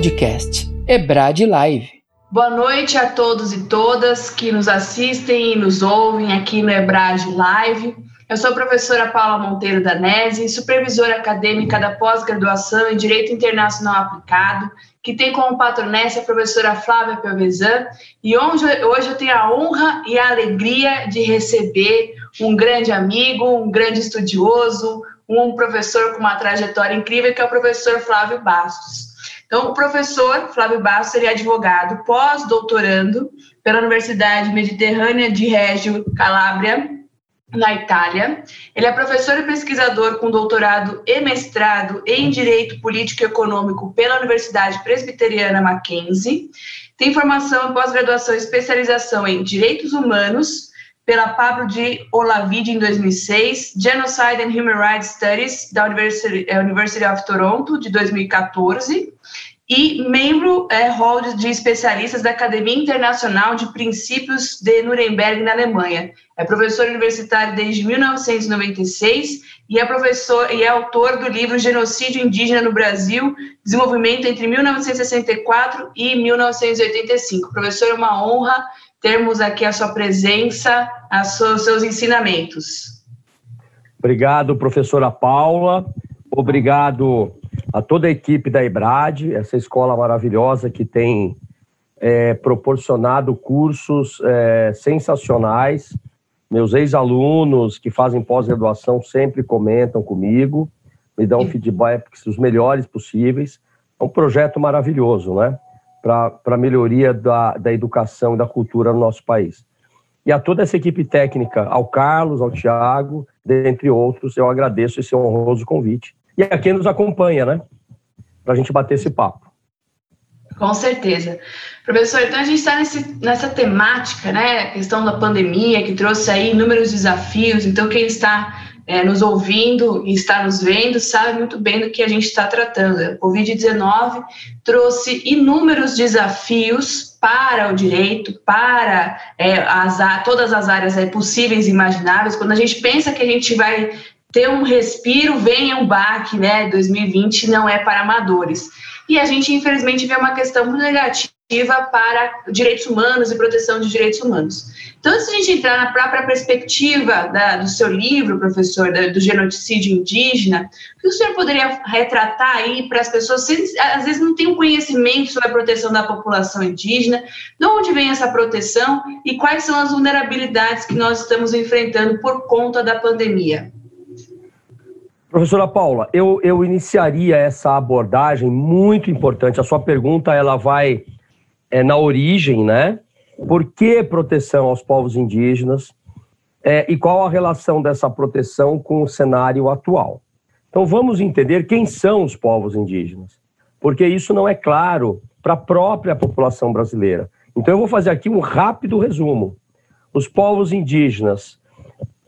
Podcast Ebrad Live. Boa noite a todos e todas que nos assistem e nos ouvem aqui no Ebrad Live. Eu sou a professora Paula Monteiro Danese, supervisora acadêmica da pós-graduação em Direito Internacional Aplicado, que tem como patronessa a professora Flávia Pelvezan, e hoje, hoje eu tenho a honra e a alegria de receber um grande amigo, um grande estudioso, um professor com uma trajetória incrível, que é o professor Flávio Bastos. Então, o professor Flávio Bastos seria advogado pós-doutorando pela Universidade Mediterrânea de Reggio Calabria, na Itália. Ele é professor e pesquisador com doutorado e mestrado em Direito Político e Econômico pela Universidade Presbiteriana Mackenzie. Tem formação em pós-graduação e especialização em Direitos Humanos pela Pablo de Olavide em 2006, Genocide and Human Rights Studies da University, eh, University of Toronto de 2014 e membro é, hall de especialistas da Academia Internacional de Princípios de Nuremberg, na Alemanha. É professor universitário desde 1996 e é professor e é autor do livro Genocídio Indígena no Brasil, Desenvolvimento entre 1964 e 1985. Professor, é uma honra termos aqui a sua presença, os seus ensinamentos. Obrigado, professora Paula. Obrigado a toda a equipe da EBRAD, essa escola maravilhosa que tem é, proporcionado cursos é, sensacionais. Meus ex-alunos que fazem pós-graduação sempre comentam comigo, me dão feedbacks os melhores possíveis. É um projeto maravilhoso, né? Para a melhoria da, da educação e da cultura no nosso país. E a toda essa equipe técnica, ao Carlos, ao Tiago, dentre outros, eu agradeço esse honroso convite. E a quem nos acompanha, né? Para a gente bater esse papo. Com certeza. Professor, então a gente está nessa temática, né? A questão da pandemia, que trouxe aí inúmeros desafios. Então, quem está é, nos ouvindo e está nos vendo sabe muito bem do que a gente está tratando. A Covid-19 trouxe inúmeros desafios para o direito, para é, as, todas as áreas possíveis e imagináveis. Quando a gente pensa que a gente vai ter um respiro, vem um baque, né? 2020 não é para amadores. E a gente, infelizmente, vê uma questão muito negativa para direitos humanos e proteção de direitos humanos. Então, antes de a gente entrar na própria perspectiva da, do seu livro, professor, da, do genocídio indígena, o que o senhor poderia retratar aí para as pessoas, se, às vezes não têm um conhecimento sobre a proteção da população indígena, de onde vem essa proteção e quais são as vulnerabilidades que nós estamos enfrentando por conta da pandemia? Professora Paula, eu, eu iniciaria essa abordagem muito importante. A sua pergunta ela vai é, na origem, né? Por que proteção aos povos indígenas é, e qual a relação dessa proteção com o cenário atual? Então vamos entender quem são os povos indígenas, porque isso não é claro para a própria população brasileira. Então eu vou fazer aqui um rápido resumo. Os povos indígenas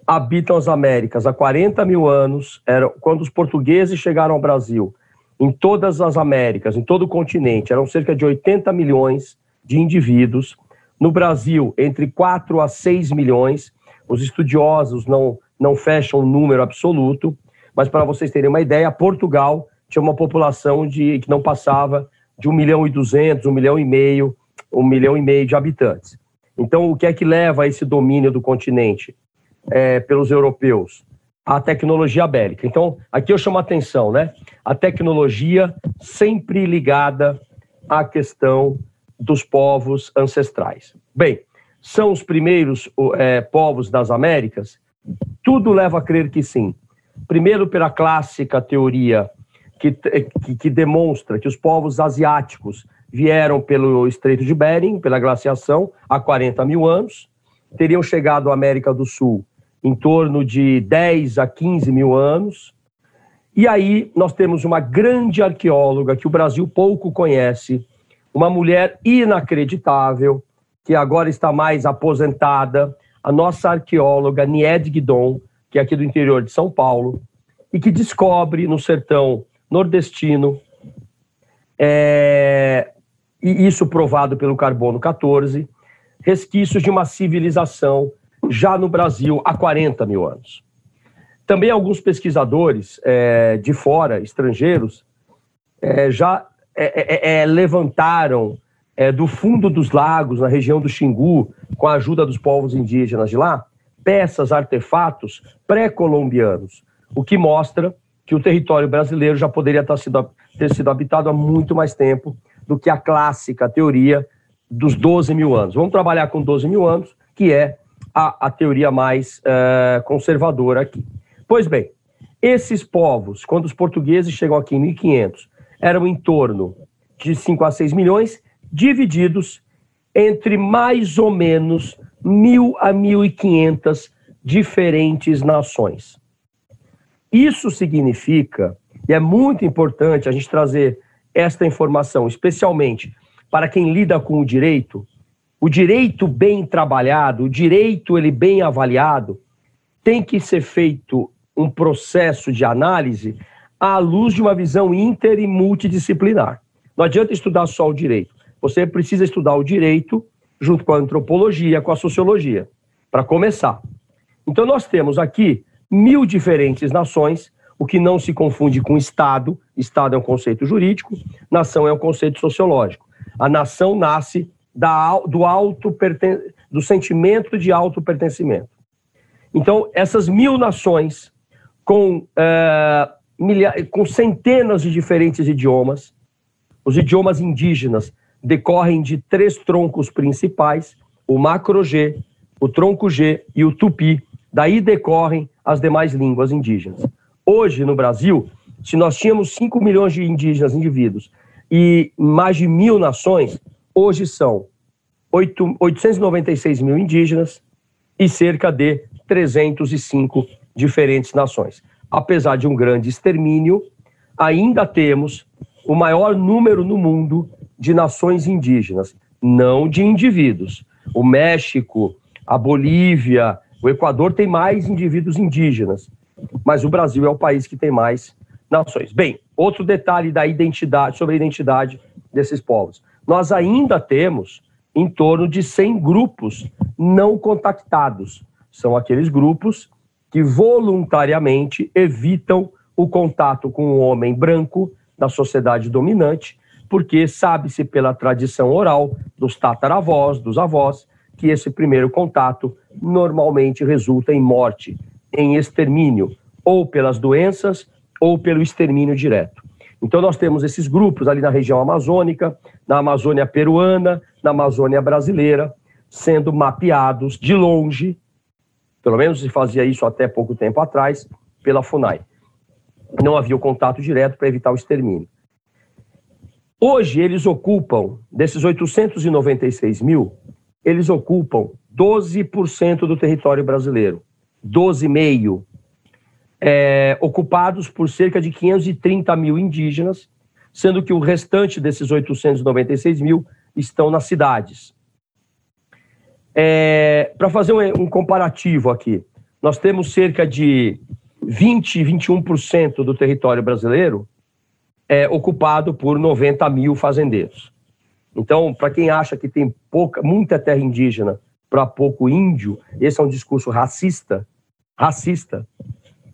habitam as Américas há 40 mil anos, era, quando os portugueses chegaram ao Brasil, em todas as Américas, em todo o continente, eram cerca de 80 milhões de indivíduos. No Brasil, entre 4 a 6 milhões. Os estudiosos não, não fecham o um número absoluto, mas para vocês terem uma ideia, Portugal tinha uma população de, que não passava de 1 milhão e 200, 1 milhão e meio, 1 milhão e meio de habitantes. Então, o que é que leva a esse domínio do continente? é, pelos europeus, a tecnologia bélica. Então, aqui eu chamo a atenção, né? A tecnologia sempre ligada à questão dos povos ancestrais. Bem, são os primeiros é, povos das Américas? Tudo leva a crer que sim. Primeiro, pela clássica teoria que, que, que demonstra que os povos asiáticos vieram pelo Estreito de Bering, pela glaciação, há 40 mil anos, teriam chegado à América do Sul em torno de 10 a 15 mil anos. E aí nós temos uma grande arqueóloga que o Brasil pouco conhece, uma mulher inacreditável, que agora está mais aposentada, a nossa arqueóloga Nied Guidon, que é aqui do interior de São Paulo, e que descobre no sertão nordestino, é, e isso provado pelo carbono 14, resquícios de uma civilização já no Brasil há 40 mil anos. Também alguns pesquisadores é, de fora, estrangeiros, é, já é, é, é levantaram é, do fundo dos lagos, na região do Xingu, com a ajuda dos povos indígenas de lá, peças, artefatos pré-colombianos, o que mostra que o território brasileiro já poderia ter sido, ter sido habitado há muito mais tempo do que a clássica teoria dos 12 mil anos. Vamos trabalhar com 12 mil anos, que é a, a teoria mais uh, conservadora aqui. Pois bem, esses povos, quando os portugueses chegam aqui em 1500, eram em torno de 5 a 6 milhões, divididos entre mais ou menos mil a 1.500 diferentes nações. Isso significa, e é muito importante a gente trazer esta informação, especialmente para quem lida com o direito, o direito bem trabalhado, o direito ele bem avaliado, tem que ser feito um processo de análise à luz de uma visão inter e multidisciplinar. Não adianta estudar só o direito. Você precisa estudar o direito junto com a antropologia, com a sociologia, para começar. Então, nós temos aqui mil diferentes nações, o que não se confunde com Estado. Estado é um conceito jurídico, nação é um conceito sociológico. A nação nasce da, do, auto do sentimento de auto-pertencimento. Então, essas mil nações, com, é, milha... com centenas de diferentes idiomas, os idiomas indígenas decorrem de três troncos principais: o macro-G, o tronco G e o tupi. Daí decorrem as demais línguas indígenas. Hoje, no Brasil, se nós tínhamos 5 milhões de indígenas indivíduos e mais de mil nações, hoje são 8, 896 mil indígenas e cerca de 305 diferentes nações. Apesar de um grande extermínio, ainda temos o maior número no mundo de nações indígenas, não de indivíduos. O México, a Bolívia, o Equador tem mais indivíduos indígenas, mas o Brasil é o país que tem mais nações. Bem, outro detalhe da identidade, sobre a identidade desses povos. Nós ainda temos em torno de 100 grupos não contactados. São aqueles grupos que voluntariamente evitam o contato com o homem branco da sociedade dominante, porque sabe-se pela tradição oral dos tataravós, dos avós, que esse primeiro contato normalmente resulta em morte, em extermínio, ou pelas doenças ou pelo extermínio direto. Então, nós temos esses grupos ali na região amazônica, na Amazônia peruana, na Amazônia brasileira, sendo mapeados de longe, pelo menos se fazia isso até pouco tempo atrás, pela FUNAI. Não havia o contato direto para evitar o extermínio. Hoje, eles ocupam, desses 896 mil, eles ocupam 12% do território brasileiro. 12,5%. É, ocupados por cerca de 530 mil indígenas, sendo que o restante desses 896 mil estão nas cidades. É, Para fazer um, um, comparativo aqui, nós temos cerca de 20, 21% do território brasileiro é, ocupado por 90 mil fazendeiros. Então, para quem acha que tem pouca, muita terra indígena para pouco índio, esse é um discurso racista, racista.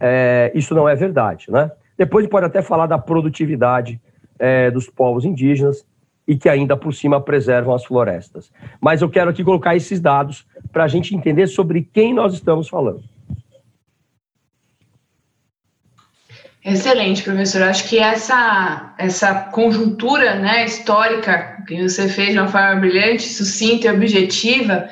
É, isso não é verdade, né? Depois pode até falar da produtividade é, dos povos indígenas e que ainda por cima preservam as florestas. Mas eu quero aqui colocar esses dados para a gente entender sobre quem nós estamos falando. Excelente, professor. Acho que essa, essa conjuntura né, histórica que você fez de uma forma brilhante, sucinta e objetiva,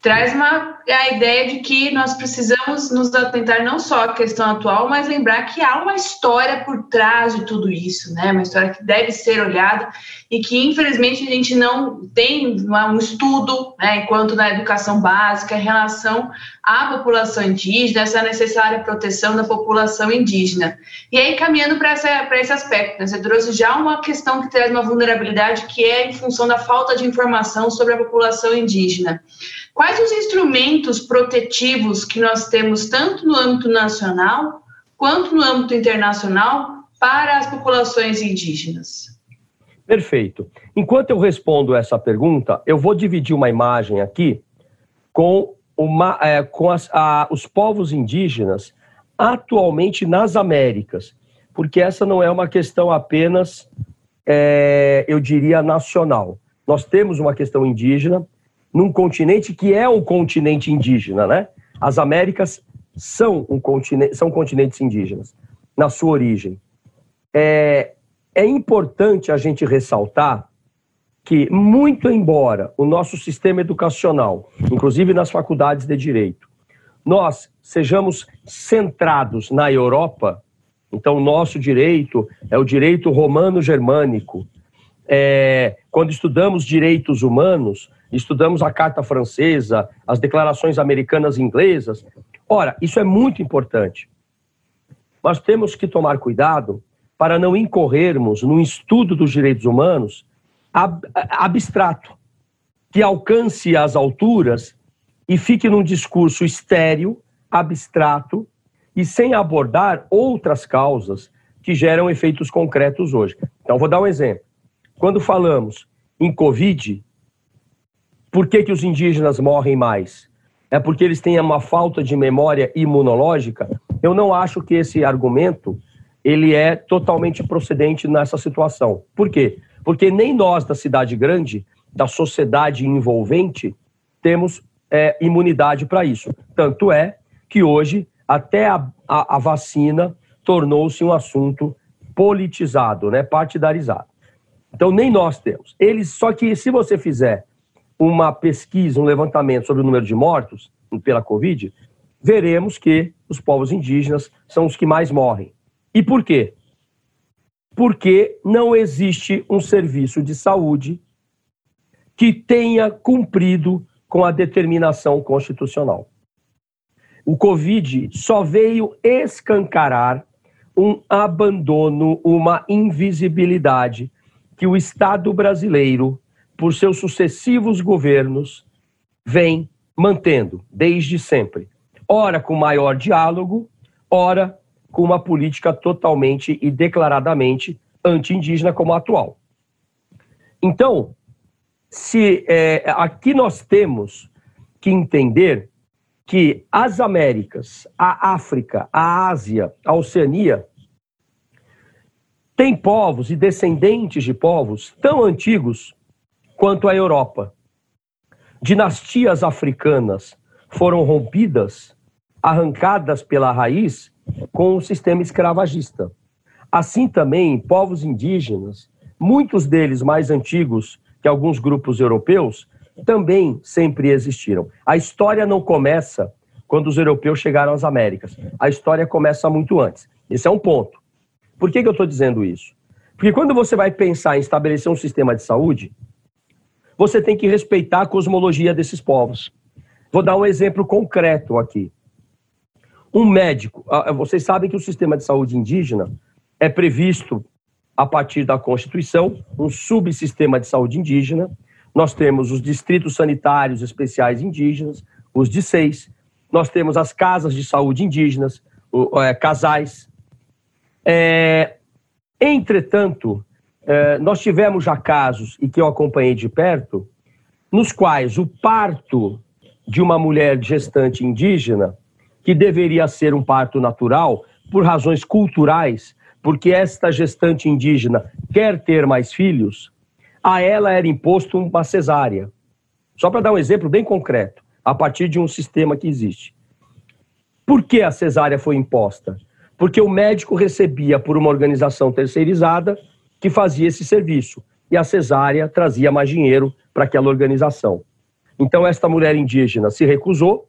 traz uma, a ideia de que nós precisamos nos atentar não só à questão atual, mas lembrar que há uma história por trás de tudo isso, né? Uma história que deve ser olhada e que, infelizmente, a gente não tem um estudo, né, enquanto na educação básica, em relação à população indígena, essa necessária proteção da população indígena. E aí, caminhando para esse aspecto, né, você trouxe já uma questão que traz uma vulnerabilidade, que é em função da falta de informação sobre a população indígena. Quais os instrumentos protetivos que nós temos, tanto no âmbito nacional quanto no âmbito internacional, para as populações indígenas? Perfeito. Enquanto eu respondo essa pergunta, eu vou dividir uma imagem aqui com, uma, é, com as, a, os povos indígenas atualmente nas Américas, porque essa não é uma questão apenas é, eu diria, nacional. Nós temos uma questão indígena num continente que é um continente indígena, né? As Américas são, um continente, são continentes indígenas, na sua origem. É, é importante a gente ressaltar que, muito embora o nosso sistema educacional, inclusive nas faculdades de direito, nós sejamos centrados na Europa, então o nosso direito é o direito romano-germânico. É, quando estudamos direitos humanos, estudamos a Carta Francesa, as declarações americanas e inglesas. Ora, isso é muito importante. Mas temos que tomar cuidado para não incorrermos num estudo dos direitos humanos ab abstrato, que alcance as alturas e fique num discurso estéril, abstrato e sem abordar outras causas que geram efeitos concretos hoje. Então, vou dar um exemplo. Quando falamos em Covid, por que, que os indígenas morrem mais? É porque eles têm uma falta de memória imunológica? Eu não acho que esse argumento ele é totalmente procedente nessa situação. Por quê? Porque nem nós da cidade grande, da sociedade envolvente, temos é, imunidade para isso. Tanto é que hoje até a, a, a vacina tornou-se um assunto politizado, né, partidarizado. Então nem nós temos. Eles só que se você fizer uma pesquisa, um levantamento sobre o número de mortos pela Covid, veremos que os povos indígenas são os que mais morrem. E por quê? Porque não existe um serviço de saúde que tenha cumprido com a determinação constitucional. O Covid só veio escancarar um abandono, uma invisibilidade que o Estado brasileiro, por seus sucessivos governos, vem mantendo desde sempre. Ora com maior diálogo, ora com uma política totalmente e declaradamente anti-indígena como a atual. Então, se é, aqui nós temos que entender que as Américas, a África, a Ásia, a Oceania têm povos e descendentes de povos tão antigos quanto a Europa. Dinastias africanas foram rompidas, arrancadas pela raiz com o sistema escravagista. Assim também, povos indígenas, muitos deles mais antigos que alguns grupos europeus, também sempre existiram. A história não começa quando os europeus chegaram às Américas. A história começa muito antes. Esse é um ponto. Por que, que eu estou dizendo isso? Porque quando você vai pensar em estabelecer um sistema de saúde, você tem que respeitar a cosmologia desses povos. Vou dar um exemplo concreto aqui. Um médico, vocês sabem que o sistema de saúde indígena é previsto a partir da Constituição, um subsistema de saúde indígena. Nós temos os distritos sanitários especiais indígenas, os de seis. Nós temos as casas de saúde indígenas, é, casais. É, entretanto, é, nós tivemos já casos, e que eu acompanhei de perto, nos quais o parto de uma mulher gestante indígena que deveria ser um parto natural, por razões culturais, porque esta gestante indígena quer ter mais filhos, a ela era imposto uma cesárea. Só para dar um exemplo bem concreto, a partir de um sistema que existe. Por que a cesárea foi imposta? Porque o médico recebia por uma organização terceirizada que fazia esse serviço e a cesárea trazia mais dinheiro para aquela organização. Então, esta mulher indígena se recusou,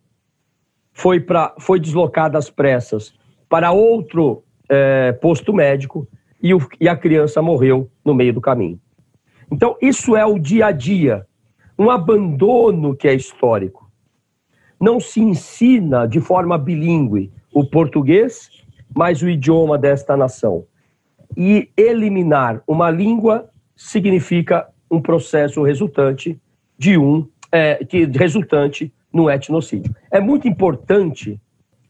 foi, pra, foi deslocada às pressas para outro é, posto médico e, o, e a criança morreu no meio do caminho. Então, isso é o dia a dia, um abandono que é histórico. Não se ensina de forma bilíngue o português, mas o idioma desta nação. E eliminar uma língua significa um processo resultante de um é, que resultante no etnocídio. É muito importante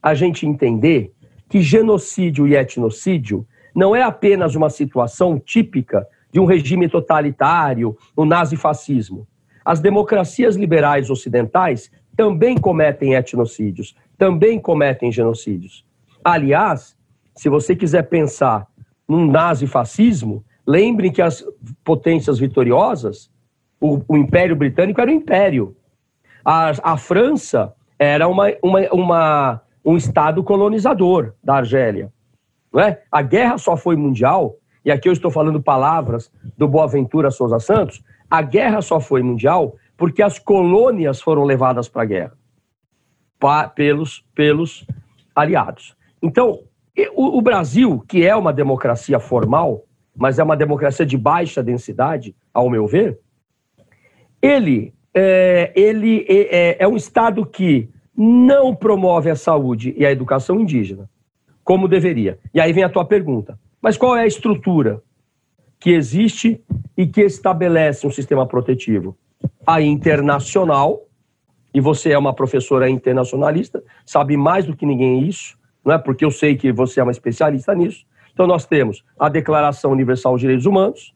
a gente entender que genocídio e etnocídio não é apenas uma situação típica de um regime totalitário, o nazifascismo. As democracias liberais ocidentais também cometem etnocídios, também cometem genocídios. Aliás, se você quiser pensar num nazifascismo, Lembrem que as potências vitoriosas, o, o Império Britânico era um império. A, a França era uma, uma, uma, um estado colonizador da Argélia. Não é? A guerra só foi mundial, e aqui eu estou falando palavras do Boaventura Souza Santos, a guerra só foi mundial porque as colônias foram levadas para a guerra pa, pelos, pelos aliados. Então, o, o Brasil, que é uma democracia formal, mas é uma democracia de baixa densidade, ao meu ver, ele é, ele é, é, um Estado que não promove a saúde e a educação indígena, como deveria. E aí vem a tua pergunta. Mas qual é a estrutura que existe e que estabelece um sistema protetivo? A internacional, e você é uma professora internacionalista, sabe mais do que ninguém isso, não é? Porque eu sei que você é uma especialista nisso. Então nós temos a Declaração Universal dos Direitos Humanos,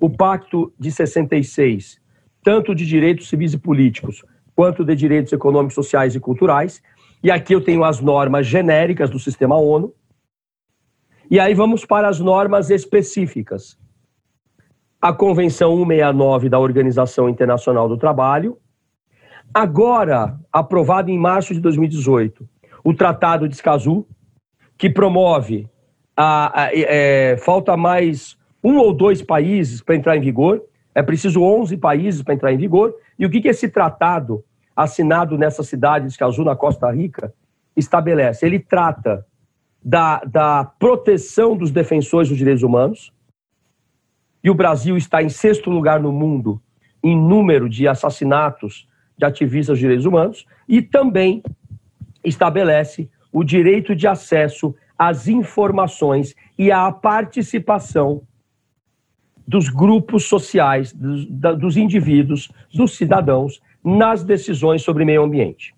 o Pacto de 66, tanto de direitos civis e políticos, quanto de direitos econômicos, sociais e culturais. E aqui eu tenho as normas genéricas do sistema ONU. E aí vamos para as normas específicas. A Convenção 169 da Organização Internacional do Trabalho, agora aprovado em março de 2018, o Tratado de Escazú, que promove a, a, a é, falta mais um ou dois países para entrar em vigor, é preciso 11 países para entrar em vigor. E o que, que esse tratado, assinado nessa cidade de Escazú, na Costa Rica, estabelece? Ele trata da, da proteção dos defensores dos direitos humanos, e o Brasil está em sexto lugar no mundo em número de assassinatos de ativistas dos direitos humanos, e também estabelece o direito de acesso às informações e à participação dos grupos sociais, dos, dos indivíduos, dos cidadãos nas decisões sobre meio ambiente.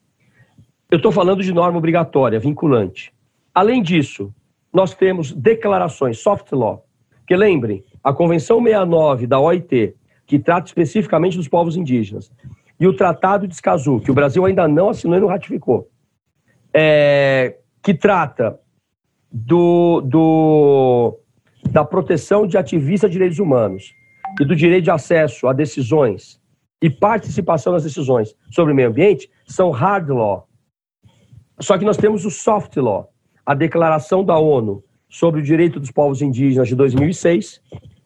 Eu estou falando de norma obrigatória, vinculante. Além disso, nós temos declarações, soft law, que lembrem, a Convenção 69 da OIT, que trata especificamente dos povos indígenas, e o Tratado de Escazú, que o Brasil ainda não assinou e não ratificou, é, que trata do, do, da proteção de ativistas de direitos humanos e do direito de acesso a decisões e participação nas decisões sobre o meio ambiente são hard law. Só que nós temos o soft law, a Declaração da ONU sobre o Direito dos Povos Indígenas de 2006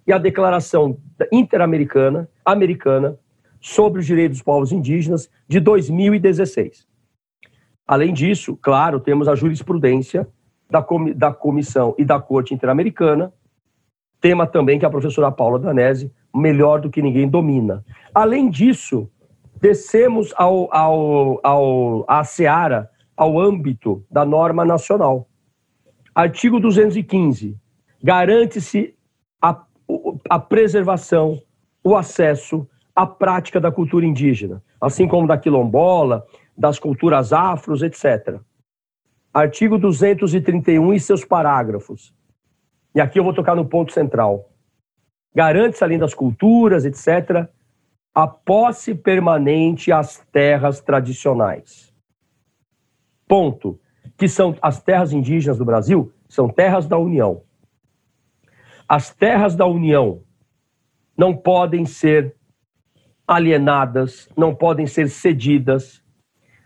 e a Declaração Interamericana americana sobre os Direitos dos Povos Indígenas de 2016. Além disso, claro, temos a jurisprudência da, da Comissão e da Corte Interamericana, tema também que a professora Paula Danese, melhor do que ninguém, domina. Além disso, descemos ao, ao, ao, à seara, ao âmbito da norma nacional. Artigo 215. Garante-se a, a preservação, o acesso à prática da cultura indígena, assim como da quilombola, das culturas afros, etc. Artigo 231 e seus parágrafos. E aqui eu vou tocar no ponto central. Garante-se, além das culturas, etc., a posse permanente às terras tradicionais. Ponto. Que são as terras indígenas do Brasil, são terras da União. As terras da União não podem ser alienadas, não podem ser cedidas,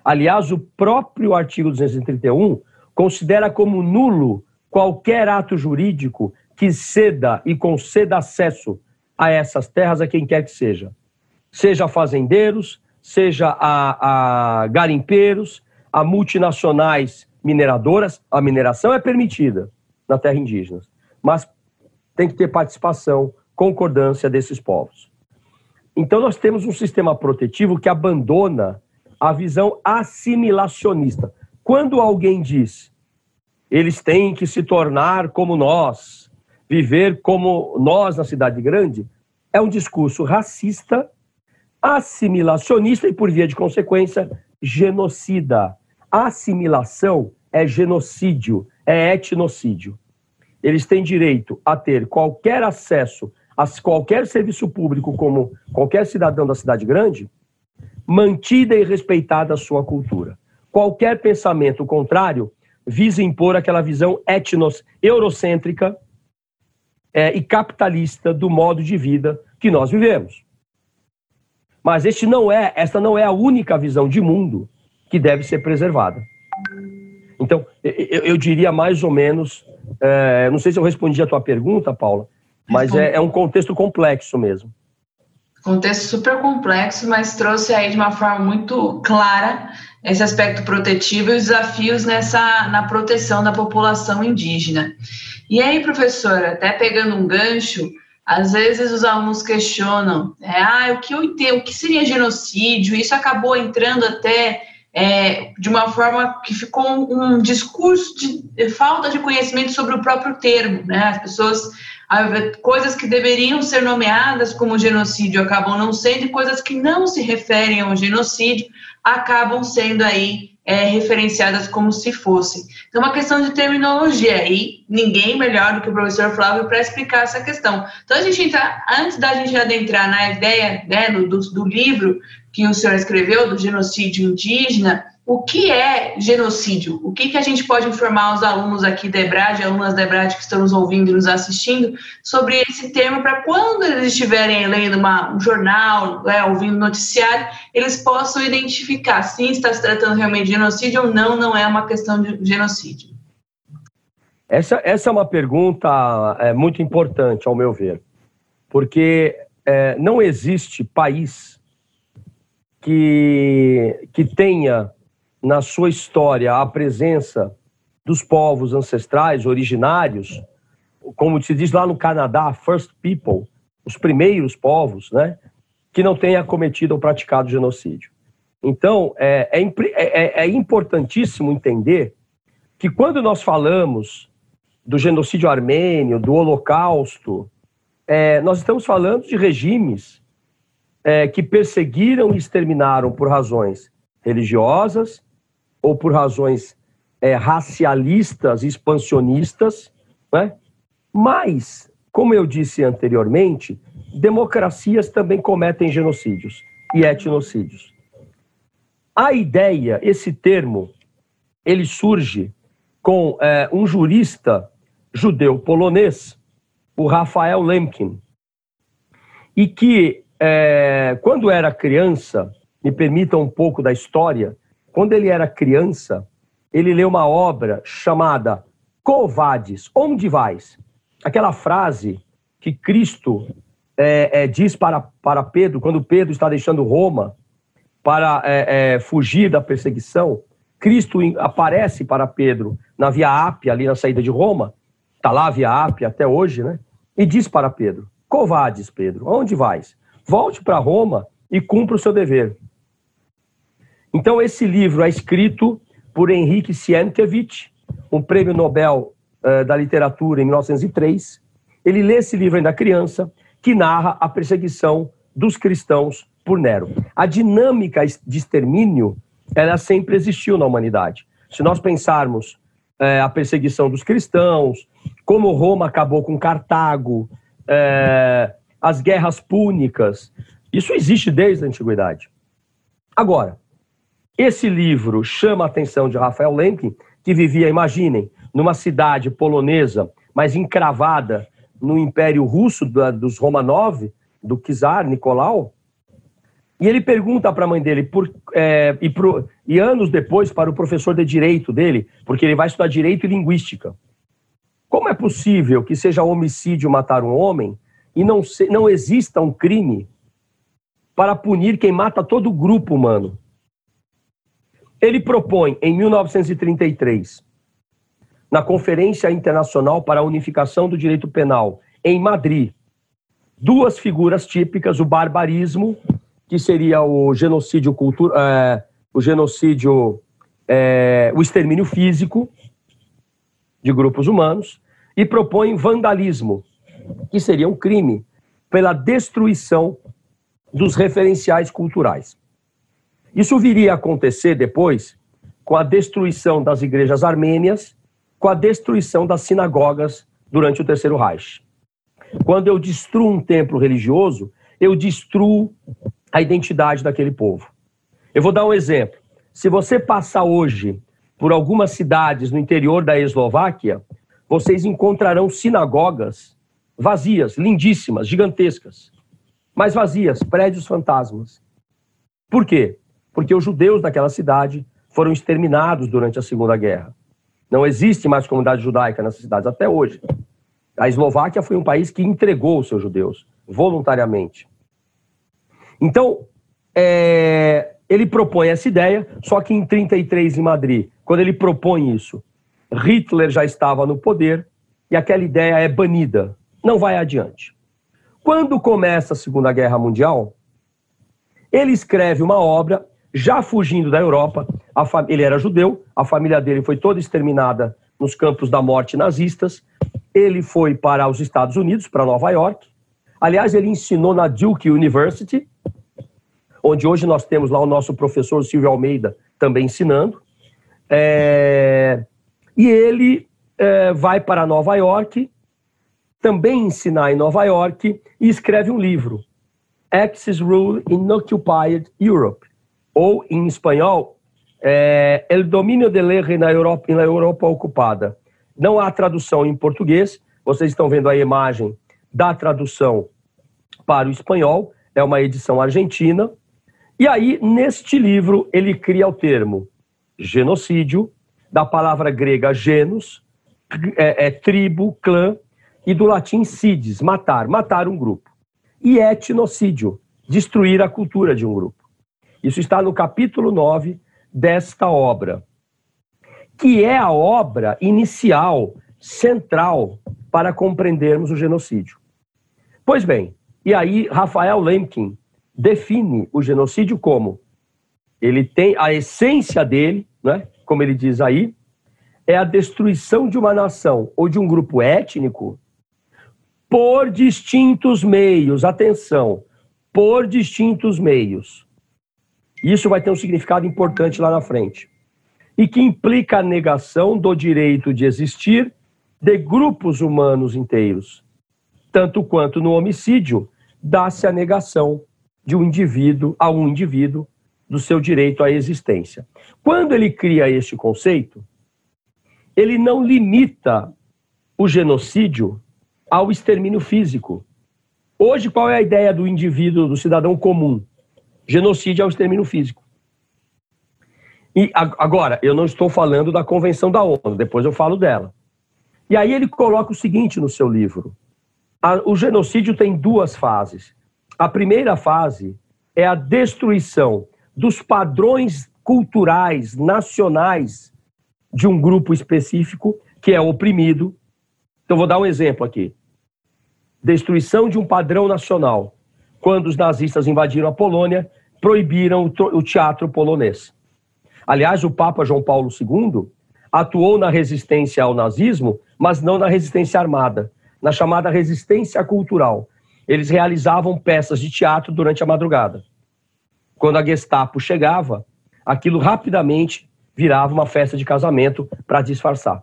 Aliás, o próprio artigo 231 considera como nulo qualquer ato jurídico que ceda e conceda acesso a essas terras a quem quer que seja. Seja a fazendeiros, seja a, a garimpeiros, a multinacionais mineradoras. A mineração é permitida na terra indígena, mas tem que ter participação, concordância desses povos. Então, nós temos um sistema protetivo que abandona a visão assimilacionista. Quando alguém diz eles têm que se tornar como nós, viver como nós na cidade grande, é um discurso racista, assimilacionista e, por via de consequência, genocida. Assimilação é genocídio, é etnocídio. Eles têm direito a ter qualquer acesso a qualquer serviço público, como qualquer cidadão da cidade grande, mantida e respeitada a sua cultura. Qualquer pensamento contrário visa impor aquela visão etnos eurocêntrica é, e capitalista do modo de vida que nós vivemos. Mas este não é, esta não é a única visão de mundo que deve ser preservada. Então, eu, eu diria mais ou menos, é, não sei se eu respondi a tua pergunta, Paula, mas é, é um contexto complexo mesmo. Contexto super complexo, mas trouxe aí de uma forma muito clara esse aspecto protetivo e os desafios nessa na proteção da população indígena. E aí, professora, até pegando um gancho, às vezes os alunos questionam, é, ah, o que eu entendo, o que seria genocídio? Isso acabou entrando até é, de uma forma que ficou um, discurso de, de, falta de conhecimento sobre o próprio termo, né? As pessoas coisas que deveriam ser nomeadas como genocídio acabam não sendo, e coisas que não se referem ao genocídio acabam sendo aí é, referenciadas como se fossem. Então, uma questão de terminologia, e ninguém melhor do que o professor Flávio para explicar essa questão. Então, a gente entra, antes da gente adentrar na ideia né, do, do livro que o senhor escreveu, do genocídio indígena, o que é genocídio? O que, que a gente pode informar os alunos aqui da EBRAD, alunas da EBRAD que estão nos ouvindo e nos assistindo, sobre esse termo, para quando eles estiverem lendo uma, um jornal, né, ouvindo noticiário, eles possam identificar se está se tratando realmente de genocídio ou não, não é uma questão de genocídio. Essa, essa é uma pergunta é, muito importante, ao meu ver, porque é, não existe país que, que tenha na sua história a presença dos povos ancestrais, originários, como se diz lá no Canadá, First People, os primeiros povos, né, que não tenha cometido ou praticado genocídio. Então, é, é, é, é importantíssimo entender que quando nós falamos do genocídio armênio, do Holocausto, é, nós estamos falando de regimes é, que perseguiram e exterminaram por razões religiosas, ou por razões é, racialistas, expansionistas, né? mas, como eu disse anteriormente, democracias também cometem genocídios e etnocídios. A ideia, esse termo, ele surge com é, um jurista judeu polonês, o Rafael Lemkin, e que, é, quando era criança, me permita um pouco da história, quando ele era criança, ele leu uma obra chamada Covades, onde vais? Aquela frase que Cristo é, é, diz para, para Pedro, quando Pedro está deixando Roma para é, é fugir da perseguição, Cristo aparece para Pedro na Via Ápia, ali na saída de Roma, está lá a Via Ápia até hoje, né? E diz para Pedro: Covades, Pedro, onde vais? Volte para Roma e cumpra o seu dever. Então, esse livro é escrito por Henrique Sienkiewicz, um prêmio Nobel uh, da literatura em 1903. Ele lê esse livro ainda criança, que narra a perseguição dos cristãos por Nero. A dinâmica de extermínio, ela sempre existiu na humanidade. Se nós pensarmos uh, a perseguição dos cristãos, como Roma acabou com Cartago, uh, as guerras púnicas, isso existe desde a antiguidade. Agora, esse livro chama a atenção de Rafael Lemkin, que vivia, imaginem, numa cidade polonesa, mas encravada no Império Russo dos Romanov, do czar Nicolau. E ele pergunta para a mãe dele, por, é, e, pro, e anos depois para o professor de direito dele, porque ele vai estudar direito e linguística. Como é possível que seja homicídio matar um homem e não, se, não exista um crime para punir quem mata todo o grupo humano? Ele propõe, em 1933, na Conferência Internacional para a Unificação do Direito Penal, em Madrid, duas figuras típicas: o barbarismo, que seria o genocídio cultural, é, o genocídio, é, o extermínio físico de grupos humanos, e propõe vandalismo, que seria um crime pela destruição dos referenciais culturais. Isso viria a acontecer depois com a destruição das igrejas armênias, com a destruição das sinagogas durante o Terceiro Reich. Quando eu destruo um templo religioso, eu destruo a identidade daquele povo. Eu vou dar um exemplo. Se você passar hoje por algumas cidades no interior da Eslováquia, vocês encontrarão sinagogas vazias, lindíssimas, gigantescas, mas vazias, prédios fantasmas. Por quê? Porque os judeus daquela cidade foram exterminados durante a Segunda Guerra. Não existe mais comunidade judaica nessas cidades até hoje. A Eslováquia foi um país que entregou os seus judeus voluntariamente. Então, é, ele propõe essa ideia, só que em 33 em Madrid, quando ele propõe isso, Hitler já estava no poder e aquela ideia é banida, não vai adiante. Quando começa a Segunda Guerra Mundial, ele escreve uma obra já fugindo da Europa. ele era judeu, a família dele foi toda exterminada nos campos da morte nazistas. Ele foi para os Estados Unidos, para Nova York. Aliás, ele ensinou na Duke University, onde hoje nós temos lá o nosso professor Silvio Almeida também ensinando. É... E ele é, vai para Nova York, também ensinar em Nova York, e escreve um livro, Axis Rule in Occupied Europe, ou em espanhol, é, El Domínio de Lei na Europa, na Europa Ocupada. Não há tradução em português, vocês estão vendo a imagem da tradução para o espanhol, é uma edição argentina, e aí, neste livro, ele cria o termo genocídio, da palavra grega genus, é, é, tribo, clã, e do latim cides, matar, matar um grupo. E etnocídio, destruir a cultura de um grupo. Isso está no capítulo 9 desta obra, que é a obra inicial, central, para compreendermos o genocídio. Pois bem, e aí Rafael Lemkin define o genocídio como ele tem a essência dele, né, como ele diz aí, é a destruição de uma nação ou de um grupo étnico por distintos meios. Atenção, por distintos meios. Isso vai ter um significado importante lá na frente. E que implica a negação do direito de existir de grupos humanos inteiros. Tanto quanto no homicídio, dá-se a negação de um indivíduo a um indivíduo do seu direito à existência. Quando ele cria este conceito, ele não limita o genocídio ao extermínio físico. Hoje, qual é a ideia do indivíduo, do cidadão comum? Genocídio é o extermínio físico. E agora, eu não estou falando da Convenção da ONU, depois eu falo dela. E aí ele coloca o seguinte no seu livro: o genocídio tem duas fases. A primeira fase é a destruição dos padrões culturais nacionais de um grupo específico que é oprimido. Então, vou dar um exemplo aqui: destruição de um padrão nacional. Quando os nazistas invadiram a Polônia, proibiram o teatro polonês. Aliás, o Papa João Paulo II atuou na resistência ao nazismo, mas não na resistência armada, na chamada resistência cultural, eles realizavam peças de teatro durante a madrugada. Quando a Gestapo chegava, aquilo rapidamente virava uma festa de casamento para disfarçar.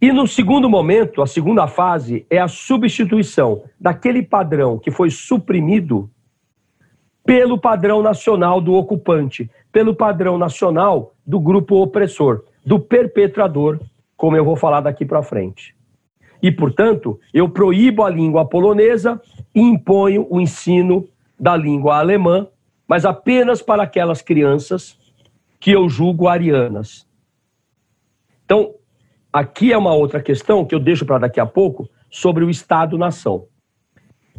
E no segundo momento, a segunda fase, é a substituição daquele padrão que foi suprimido pelo padrão nacional do ocupante, pelo padrão nacional do grupo opressor, do perpetrador, como eu vou falar daqui para frente. E, portanto, eu proíbo a língua polonesa e imponho o ensino da língua alemã, mas apenas para aquelas crianças que eu julgo arianas. Então, aqui é uma outra questão que eu deixo para daqui a pouco sobre o Estado-nação.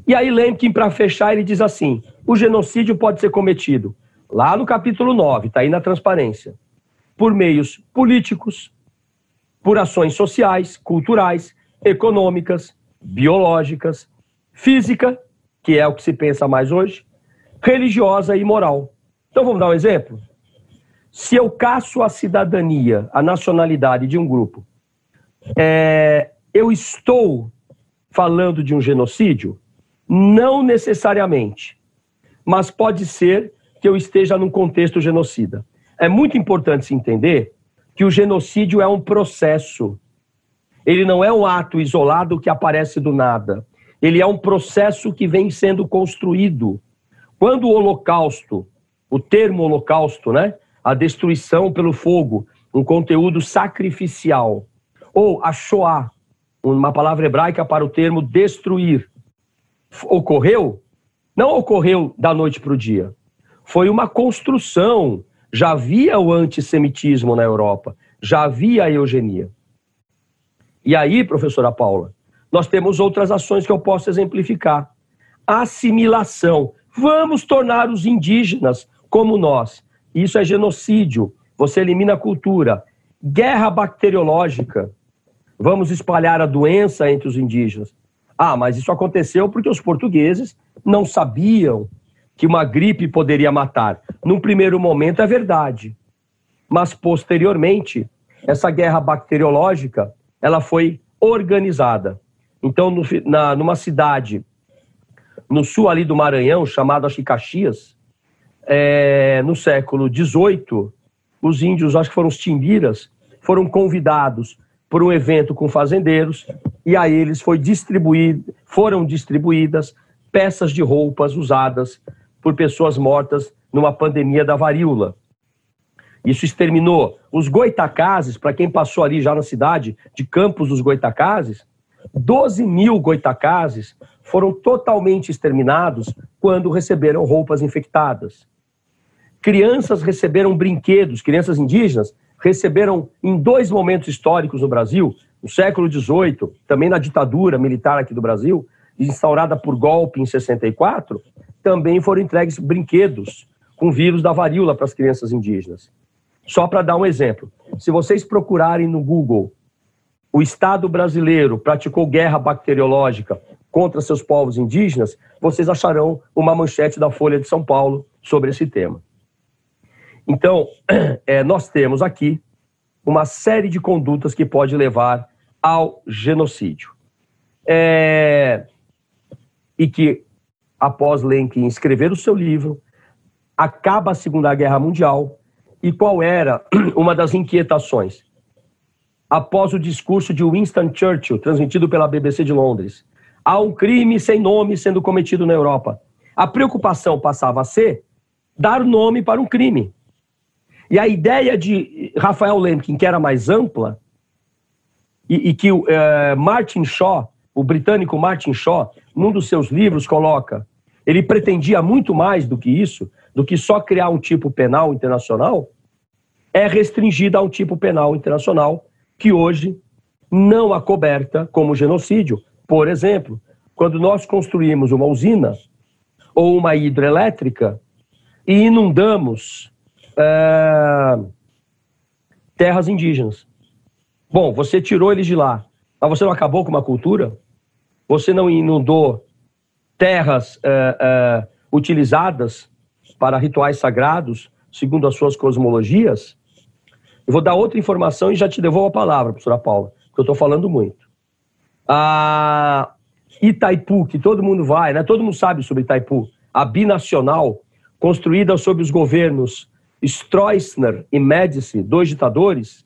E aí Lemkin, para fechar, ele diz assim: o genocídio pode ser cometido, lá no capítulo 9, está aí na transparência, por meios políticos, por ações sociais, culturais, econômicas, biológicas, física, que é o que se pensa mais hoje, religiosa e moral. Então vamos dar um exemplo? Se eu caço a cidadania, a nacionalidade de um grupo, é, eu estou falando de um genocídio? Não necessariamente, mas pode ser que eu esteja num contexto genocida. É muito importante se entender que o genocídio é um processo ele não é um ato isolado que aparece do nada. Ele é um processo que vem sendo construído. Quando o holocausto, o termo holocausto, né? A destruição pelo fogo, um conteúdo sacrificial, ou a Shoah, uma palavra hebraica para o termo destruir. Ocorreu? Não ocorreu da noite para o dia. Foi uma construção. Já havia o antissemitismo na Europa, já havia a eugenia. E aí, professora Paula, nós temos outras ações que eu posso exemplificar. Assimilação. Vamos tornar os indígenas como nós. Isso é genocídio. Você elimina a cultura. Guerra bacteriológica. Vamos espalhar a doença entre os indígenas. Ah, mas isso aconteceu porque os portugueses não sabiam que uma gripe poderia matar. Num primeiro momento é verdade. Mas posteriormente, essa guerra bacteriológica, ela foi organizada. Então, no, na, numa cidade no sul ali do Maranhão, chamada acho Caxias, é, no século XVIII, os índios, acho que foram os timbiras, foram convidados por um evento com fazendeiros e a eles foi distribuído, foram distribuídas peças de roupas usadas por pessoas mortas numa pandemia da varíola. Isso exterminou os goitacazes, para quem passou ali já na cidade de Campos dos Goitacazes, 12 mil goitacazes foram totalmente exterminados quando receberam roupas infectadas. Crianças receberam brinquedos, crianças indígenas receberam em dois momentos históricos no Brasil, no século XVIII, também na ditadura militar aqui do Brasil, instaurada por golpe em 64, também foram entregues brinquedos com vírus da varíola para as crianças indígenas. Só para dar um exemplo, se vocês procurarem no Google o Estado brasileiro praticou guerra bacteriológica contra seus povos indígenas, vocês acharão uma manchete da Folha de São Paulo sobre esse tema. Então, é, nós temos aqui uma série de condutas que pode levar ao genocídio. É, e que, após Lenkin escrever o seu livro, acaba a Segunda Guerra Mundial. E qual era uma das inquietações? Após o discurso de Winston Churchill, transmitido pela BBC de Londres, há um crime sem nome sendo cometido na Europa. A preocupação passava a ser dar nome para um crime. E a ideia de Rafael Lemkin, que era mais ampla, e, e que uh, Martin Shaw, o britânico Martin Shaw, num dos seus livros, coloca, ele pretendia muito mais do que isso, do que só criar um tipo penal internacional, é restringida a um tipo penal internacional que hoje não acoberta como genocídio. Por exemplo, quando nós construímos uma usina ou uma hidrelétrica e inundamos é, terras indígenas. Bom, você tirou eles de lá, mas você não acabou com uma cultura? Você não inundou terras é, é, utilizadas para rituais sagrados, segundo as suas cosmologias? Eu vou dar outra informação e já te devolvo a palavra, professora Paula, porque eu estou falando muito. A Itaipu, que todo mundo vai, né? todo mundo sabe sobre Itaipu, a binacional, construída sob os governos Stroessner e Médici, dois ditadores,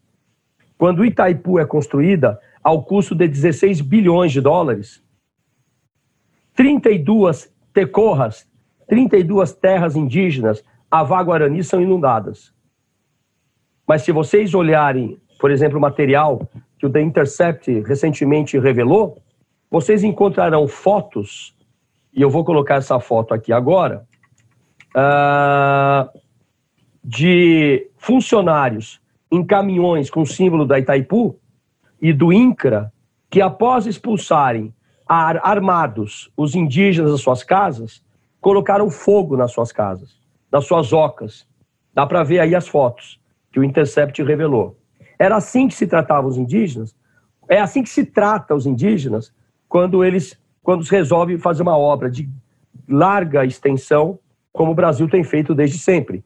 quando Itaipu é construída ao custo de 16 bilhões de dólares, 32 tecorras, 32 terras indígenas, Avá Guarani, são inundadas. Mas se vocês olharem, por exemplo, o material que o The Intercept recentemente revelou, vocês encontrarão fotos, e eu vou colocar essa foto aqui agora, uh, de funcionários em caminhões com símbolo da Itaipu e do INCRA, que após expulsarem armados os indígenas das suas casas, colocaram fogo nas suas casas, nas suas ocas. Dá para ver aí as fotos que o Intercept revelou. Era assim que se tratavam os indígenas, é assim que se trata os indígenas quando eles quando se resolve fazer uma obra de larga extensão, como o Brasil tem feito desde sempre.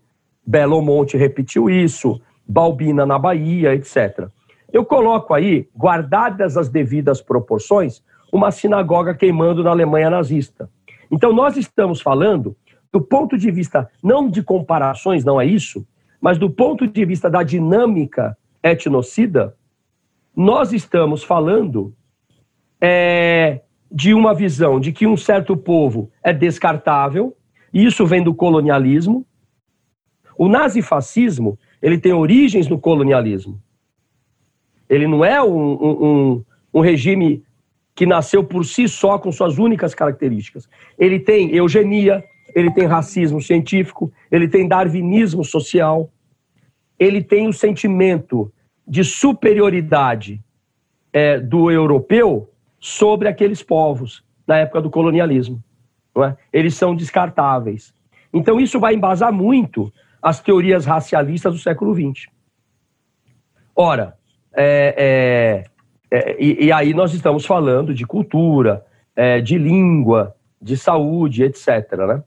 Belo Monte repetiu isso, Balbina na Bahia, etc. Eu coloco aí, guardadas as devidas proporções, uma sinagoga queimando na Alemanha nazista. Então, nós estamos falando do ponto de vista, não de comparações, não é isso, mas do ponto de vista da dinâmica etnocida, nós estamos falando é, de uma visão de que um certo povo é descartável, e isso vem do colonialismo, o nazifascismo ele tem origens no colonialismo. Ele não é um, um, um regime que nasceu por si só com suas únicas características. Ele tem eugenia, ele tem racismo científico, ele tem darwinismo social, ele tem o sentimento de superioridade é, do europeu sobre aqueles povos na época do colonialismo. É? Eles são descartáveis. Então, isso vai embasar muito as teorias racialistas do século XX. Ora, é, é, é, e, e, aí nós estamos falando de cultura, é, de língua, de saúde, etc. Né?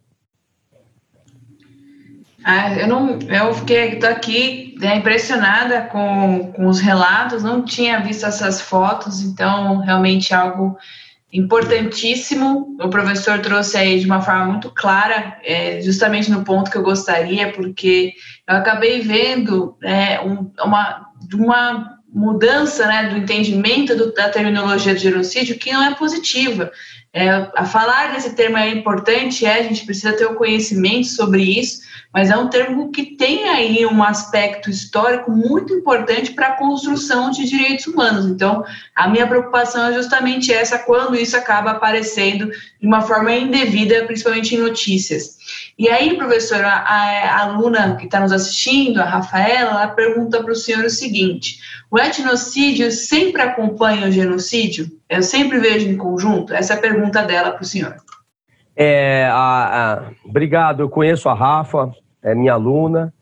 Ah, eu não, eu fiquei tô aqui né, impressionada com, com os relatos, não tinha visto essas fotos, então realmente algo importantíssimo. O professor trouxe aí de uma forma muito clara, é, justamente no ponto que eu gostaria, porque eu acabei vendo é, um, uma, uma mudança né, do entendimento do, da terminologia do genocídio que não é positiva. É, a falar desse termo é importante, é, a gente precisa ter o conhecimento sobre isso, mas é um termo que tem aí um aspecto histórico muito importante para a construção de direitos humanos. Então, a minha preocupação é justamente essa quando isso acaba aparecendo de uma forma indevida, principalmente em notícias. E aí, professora, a, a aluna que está nos assistindo, a Rafaela, ela pergunta para o senhor o seguinte: o etnocídio sempre acompanha o genocídio? Eu sempre vejo em conjunto? Essa é a pergunta dela para o senhor. É, a, a, obrigado, eu conheço a Rafa, é minha aluna.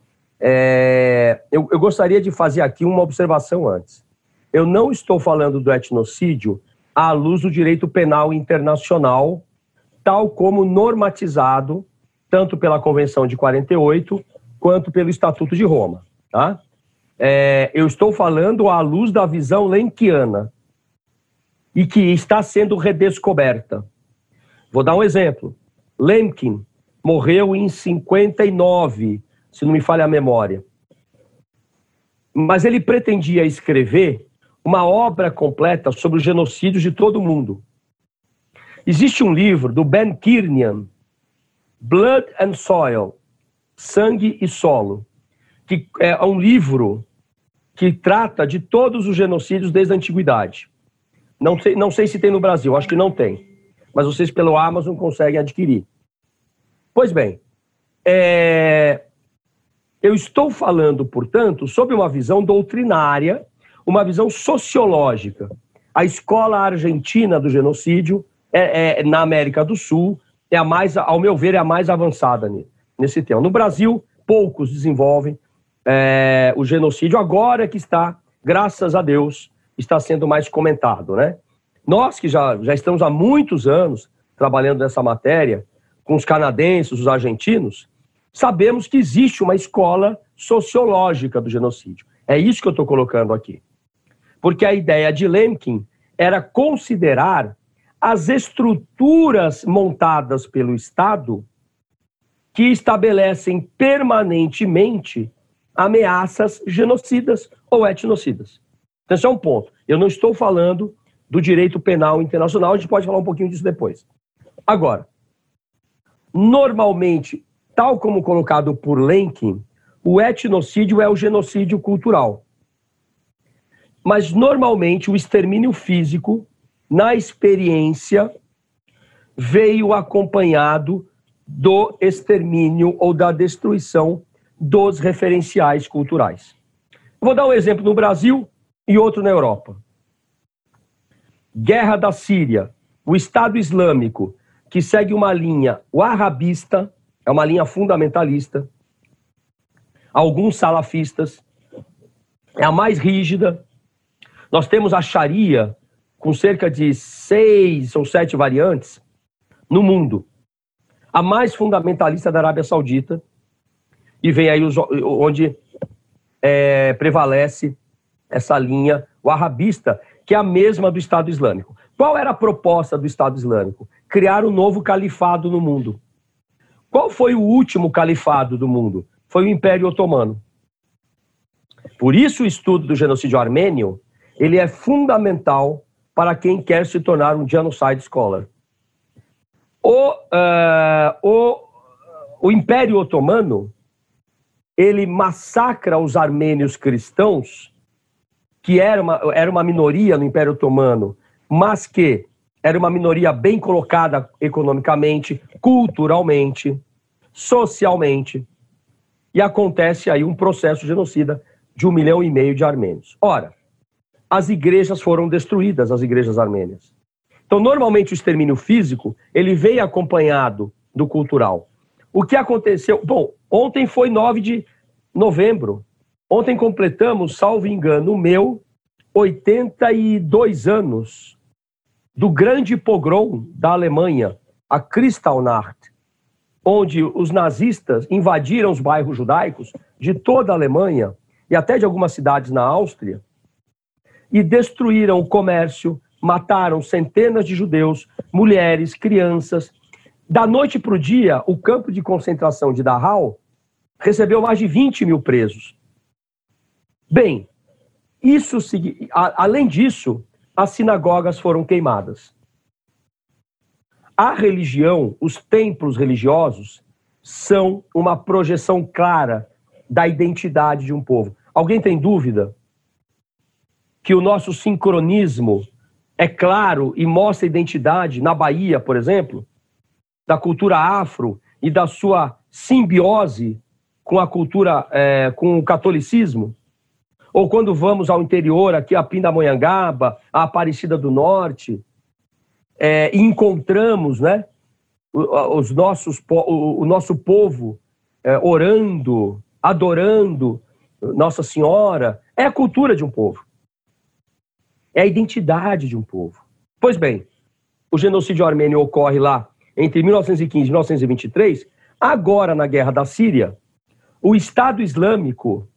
É, eu, eu gostaria de fazer aqui uma observação antes. Eu não estou falando do etnocídio à luz do direito penal internacional, tal como normatizado tanto pela Convenção de 48 quanto pelo Estatuto de Roma. Tá? É, eu estou falando à luz da visão lenquiana e que está sendo redescoberta. Vou dar um exemplo. Lemkin morreu em 59, se não me falha a memória. Mas ele pretendia escrever uma obra completa sobre os genocídios de todo o mundo. Existe um livro do Ben Kiernan, Blood and Soil, Sangue e Solo, que é um livro que trata de todos os genocídios desde a antiguidade. Não sei, não sei se tem no Brasil, acho que não tem mas vocês pelo Amazon conseguem adquirir. Pois bem, é... eu estou falando, portanto, sobre uma visão doutrinária, uma visão sociológica. A escola argentina do genocídio é, é, na América do Sul é a mais, ao meu ver, é a mais avançada nesse tema. No Brasil, poucos desenvolvem é, o genocídio agora que está, graças a Deus, está sendo mais comentado, né? Nós que já, já estamos há muitos anos trabalhando nessa matéria, com os canadenses, os argentinos, sabemos que existe uma escola sociológica do genocídio. É isso que eu estou colocando aqui. Porque a ideia de Lemkin era considerar as estruturas montadas pelo Estado que estabelecem permanentemente ameaças genocidas ou etnocidas. Então, esse é um ponto. Eu não estou falando do direito penal internacional. A gente pode falar um pouquinho disso depois. Agora, normalmente, tal como colocado por Lenkin, o etnocídio é o genocídio cultural. Mas, normalmente, o extermínio físico, na experiência, veio acompanhado do extermínio ou da destruição dos referenciais culturais. Vou dar um exemplo no Brasil e outro na Europa guerra da Síria, o Estado Islâmico, que segue uma linha wahhabista, é uma linha fundamentalista, alguns salafistas, é a mais rígida. Nós temos a Sharia, com cerca de seis ou sete variantes, no mundo. A mais fundamentalista da Arábia Saudita, e vem aí os, onde é, prevalece essa linha wahhabista, que é a mesma do Estado Islâmico. Qual era a proposta do Estado Islâmico? Criar um novo califado no mundo. Qual foi o último califado do mundo? Foi o Império Otomano. Por isso o estudo do genocídio armênio, ele é fundamental para quem quer se tornar um genocide scholar. O, uh, o, o Império Otomano, ele massacra os armênios cristãos que era uma, era uma minoria no Império Otomano, mas que era uma minoria bem colocada economicamente, culturalmente, socialmente. E acontece aí um processo genocida de um milhão e meio de armênios. Ora, as igrejas foram destruídas, as igrejas armênias. Então, normalmente o extermínio físico, ele vem acompanhado do cultural. O que aconteceu? Bom, ontem foi 9 de novembro. Ontem completamos, salvo engano, meu 82 anos do grande pogrom da Alemanha, a Kristallnacht, onde os nazistas invadiram os bairros judaicos de toda a Alemanha e até de algumas cidades na Áustria e destruíram o comércio, mataram centenas de judeus, mulheres, crianças. Da noite para o dia, o campo de concentração de Dachau recebeu mais de 20 mil presos. Bem, isso, além disso, as sinagogas foram queimadas. A religião, os templos religiosos, são uma projeção clara da identidade de um povo. Alguém tem dúvida que o nosso sincronismo é claro e mostra identidade na Bahia, por exemplo, da cultura afro e da sua simbiose com a cultura, é, com o catolicismo? Ou quando vamos ao interior, aqui a Pindamonhangaba, a Aparecida do Norte, é, e encontramos né, os nossos, o, nosso povo é, orando, adorando Nossa Senhora, é a cultura de um povo é a identidade de um povo. Pois bem, o genocídio armênio ocorre lá entre 1915 e 1923. Agora, na guerra da Síria, o Estado Islâmico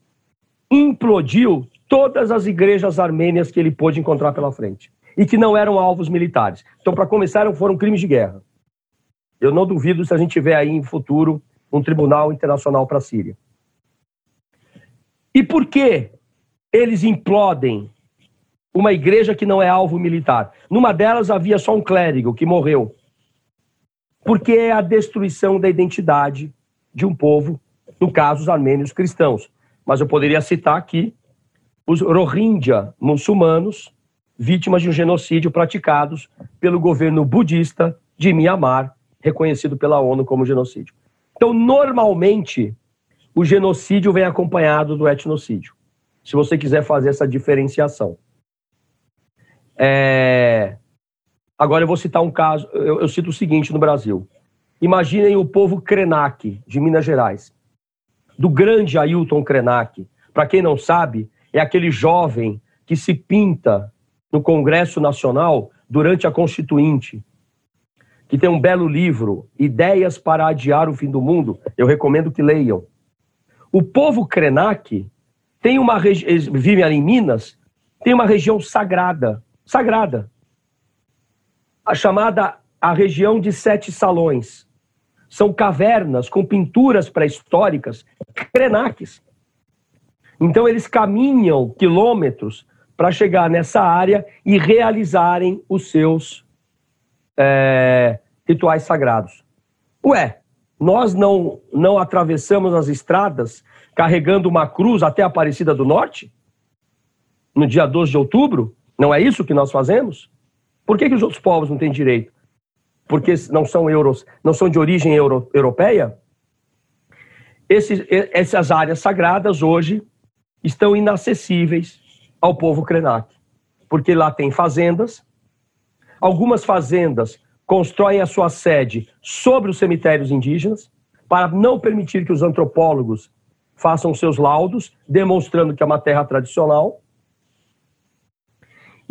implodiu todas as igrejas armênias que ele pôde encontrar pela frente e que não eram alvos militares. Então, para começar, foram crimes de guerra. Eu não duvido se a gente tiver aí em futuro um tribunal internacional para a Síria. E por que eles implodem uma igreja que não é alvo militar. Numa delas havia só um clérigo que morreu. Porque é a destruição da identidade de um povo, no caso os armênios cristãos. Mas eu poderia citar aqui os Rohingya muçulmanos, vítimas de um genocídio praticados pelo governo budista de Myanmar, reconhecido pela ONU como genocídio. Então, normalmente, o genocídio vem acompanhado do etnocídio. Se você quiser fazer essa diferenciação. É... Agora eu vou citar um caso, eu, eu cito o seguinte no Brasil. Imaginem o povo Krenak, de Minas Gerais, do grande Ailton Krenak. Para quem não sabe, é aquele jovem que se pinta no Congresso Nacional durante a Constituinte, que tem um belo livro, Ideias para Adiar o Fim do Mundo. Eu recomendo que leiam. O povo Krenak tem uma vive ali em Minas, tem uma região sagrada, sagrada. A chamada a região de sete salões. São cavernas com pinturas pré-históricas, krenaques. Então eles caminham quilômetros para chegar nessa área e realizarem os seus é, rituais sagrados. Ué, nós não, não atravessamos as estradas carregando uma cruz até a Aparecida do Norte? No dia 12 de outubro? Não é isso que nós fazemos? Por que, que os outros povos não têm direito? Porque não são euros, não são de origem euro, europeia? Essas áreas sagradas hoje estão inacessíveis ao povo Krenak, porque lá tem fazendas. Algumas fazendas constroem a sua sede sobre os cemitérios indígenas para não permitir que os antropólogos façam seus laudos, demonstrando que é uma terra tradicional.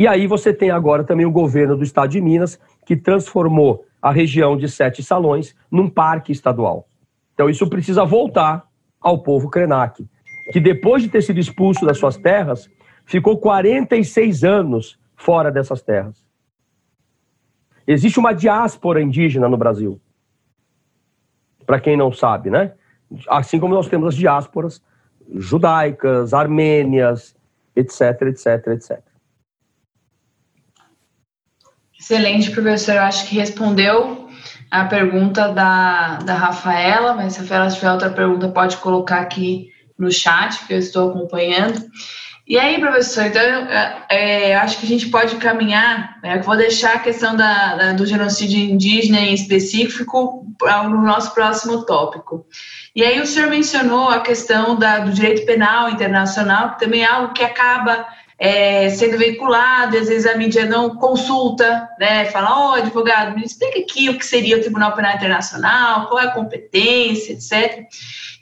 E aí você tem agora também o governo do estado de Minas, que transformou a região de Sete Salões num parque estadual. Então isso precisa voltar ao povo Krenak, que depois de ter sido expulso das suas terras, ficou 46 anos fora dessas terras. Existe uma diáspora indígena no Brasil. Para quem não sabe, né? Assim como nós temos as diásporas judaicas, armênias, etc, etc, etc. Excelente, professor. Eu acho que respondeu a pergunta da, da Rafaela, mas se ela tiver outra pergunta, pode colocar aqui no chat, que eu estou acompanhando. E aí, professor, então é, é, acho que a gente pode caminhar, é, vou deixar a questão da, da, do genocídio indígena em específico para o nosso próximo tópico. E aí o senhor mencionou a questão da, do direito penal internacional, que também é algo que acaba é, sendo veiculado, às vezes a mídia não consulta, né? Fala, ó, oh, advogado, me explica aqui o que seria o Tribunal Penal Internacional, qual é a competência, etc.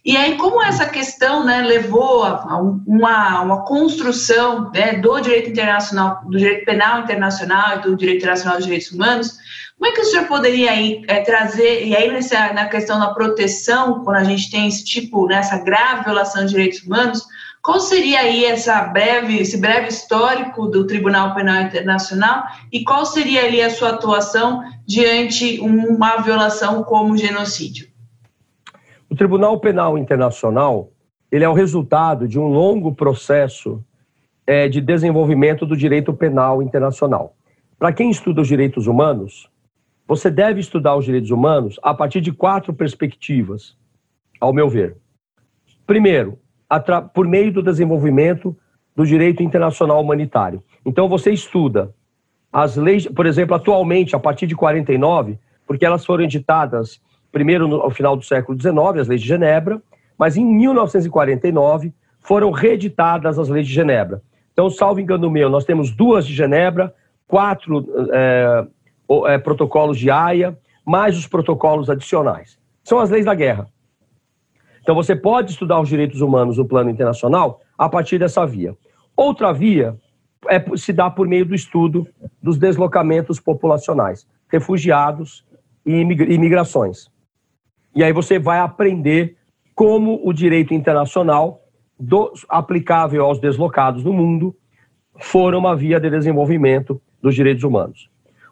E aí, como essa questão né, levou a uma, uma construção né, do direito internacional, do direito penal internacional e do direito internacional dos direitos humanos, como é que o senhor poderia aí, é, trazer, e aí nessa, na questão da proteção, quando a gente tem esse tipo, nessa né, grave violação de direitos humanos, qual seria aí essa breve, esse breve histórico do Tribunal Penal Internacional e qual seria ali a sua atuação diante uma violação como genocídio? O Tribunal Penal Internacional ele é o resultado de um longo processo é, de desenvolvimento do direito penal internacional. Para quem estuda os direitos humanos, você deve estudar os direitos humanos a partir de quatro perspectivas, ao meu ver. Primeiro, por meio do desenvolvimento do direito internacional humanitário. Então, você estuda as leis, por exemplo, atualmente, a partir de 49, porque elas foram editadas primeiro no, ao final do século XIX, as leis de Genebra, mas em 1949 foram reeditadas as leis de Genebra. Então, salvo engano meu, nós temos duas de Genebra, quatro é, é, protocolos de Haia, mais os protocolos adicionais. São as leis da guerra. Então você pode estudar os direitos humanos no plano internacional a partir dessa via. Outra via é, se dá por meio do estudo dos deslocamentos populacionais, refugiados e imigrações. E aí você vai aprender como o direito internacional do, aplicável aos deslocados no mundo foram uma via de desenvolvimento dos direitos humanos.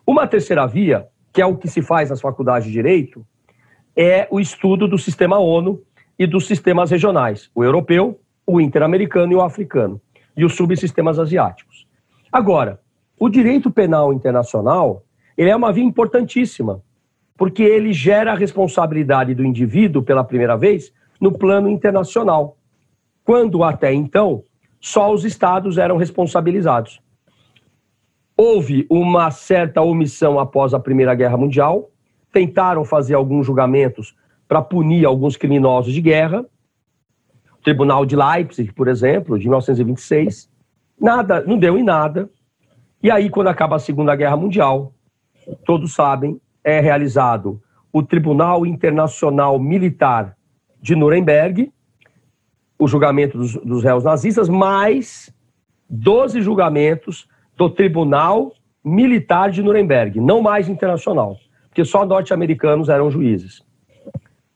Uma terceira via, que é o que se faz nas faculdades de direito, é o estudo do sistema ONU e dos sistemas regionais, o europeu, o interamericano e o africano, e os subsistemas asiáticos. Agora, o direito penal internacional, ele é uma via importantíssima, porque ele gera a responsabilidade do indivíduo pela primeira vez no plano internacional, quando até então só os estados eram responsabilizados. Houve uma certa omissão após a Primeira Guerra Mundial, tentaram fazer alguns julgamentos para punir alguns criminosos de guerra. O Tribunal de Leipzig, por exemplo, de 1926, nada, não deu em nada. E aí, quando acaba a Segunda Guerra Mundial, todos sabem, é realizado o Tribunal Internacional Militar de Nuremberg, o julgamento dos, dos réus nazistas, mais 12 julgamentos do Tribunal Militar de Nuremberg, não mais internacional, porque só norte-americanos eram juízes,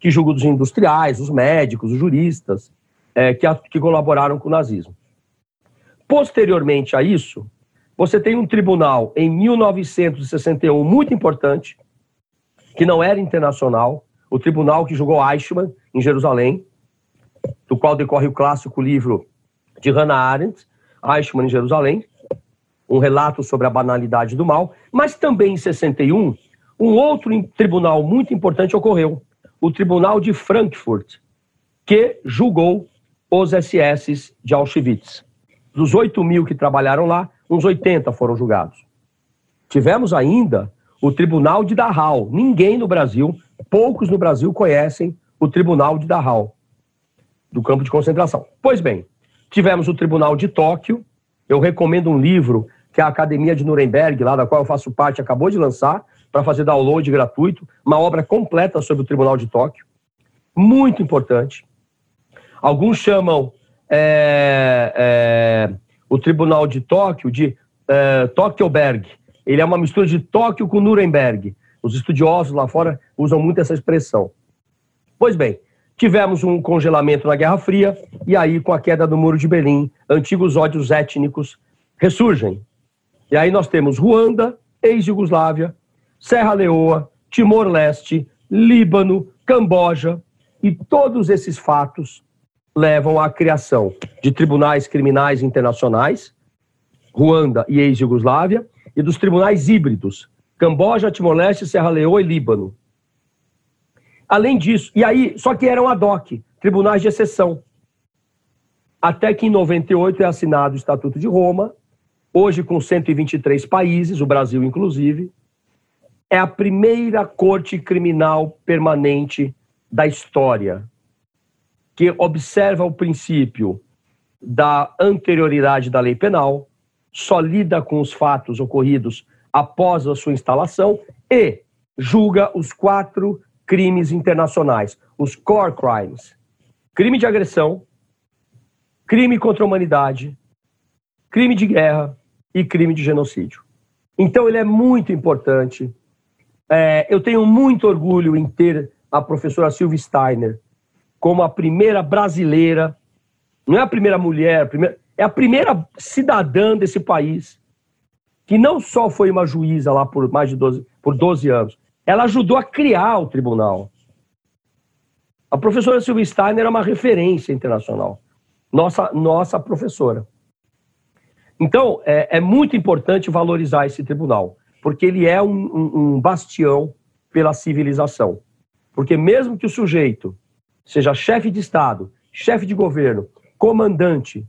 que julgam os industriais, os médicos, os juristas, é, que, que colaboraram com o nazismo. Posteriormente a isso, você tem um tribunal em 1961 muito importante, que não era internacional, o tribunal que julgou Eichmann em Jerusalém, do qual decorre o clássico livro de Hannah Arendt, Eichmann em Jerusalém, um relato sobre a banalidade do mal, mas também em 61, um outro tribunal muito importante ocorreu, o Tribunal de Frankfurt, que julgou os SS de Auschwitz. Dos 8 mil que trabalharam lá, uns 80 foram julgados. Tivemos ainda o Tribunal de Dachau. Ninguém no Brasil, poucos no Brasil conhecem o Tribunal de Dachau, do campo de concentração. Pois bem, tivemos o Tribunal de Tóquio. Eu recomendo um livro que a Academia de Nuremberg, lá da qual eu faço parte, acabou de lançar, para fazer download gratuito, uma obra completa sobre o Tribunal de Tóquio, muito importante. Alguns chamam é, é, o Tribunal de Tóquio de é. Ele é uma mistura de Tóquio com Nuremberg. Os estudiosos lá fora usam muito essa expressão. Pois bem, tivemos um congelamento na Guerra Fria, e aí, com a queda do Muro de Berlim, antigos ódios étnicos ressurgem. E aí nós temos Ruanda, ex-Yugoslávia, Serra Leoa, Timor-Leste, Líbano, Camboja, e todos esses fatos levam à criação de tribunais criminais internacionais, Ruanda e ex-Yugoslávia, e dos tribunais híbridos, Camboja, Timor-Leste, Serra Leoa e Líbano. Além disso, e aí, só que eram ad hoc, tribunais de exceção. até que em 98 é assinado o Estatuto de Roma, hoje com 123 países, o Brasil inclusive, é a primeira corte criminal permanente da história que observa o princípio da anterioridade da lei penal, só lida com os fatos ocorridos após a sua instalação e julga os quatro crimes internacionais, os core crimes: crime de agressão, crime contra a humanidade, crime de guerra e crime de genocídio. Então, ele é muito importante. É, eu tenho muito orgulho em ter a professora Silvia Steiner como a primeira brasileira, não é a primeira mulher, a primeira, é a primeira cidadã desse país que não só foi uma juíza lá por mais de 12, por 12 anos, ela ajudou a criar o tribunal. A professora Silvia Steiner é uma referência internacional, nossa, nossa professora. Então, é, é muito importante valorizar esse tribunal, porque ele é um, um, um bastião pela civilização. Porque mesmo que o sujeito seja chefe de Estado, chefe de governo, comandante,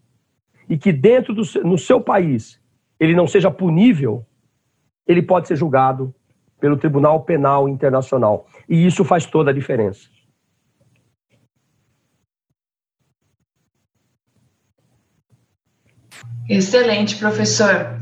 e que dentro do no seu país ele não seja punível, ele pode ser julgado pelo Tribunal Penal Internacional. E isso faz toda a diferença. Excelente, professor.